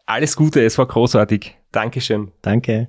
Alles Gute, es war großartig. Dankeschön. Danke.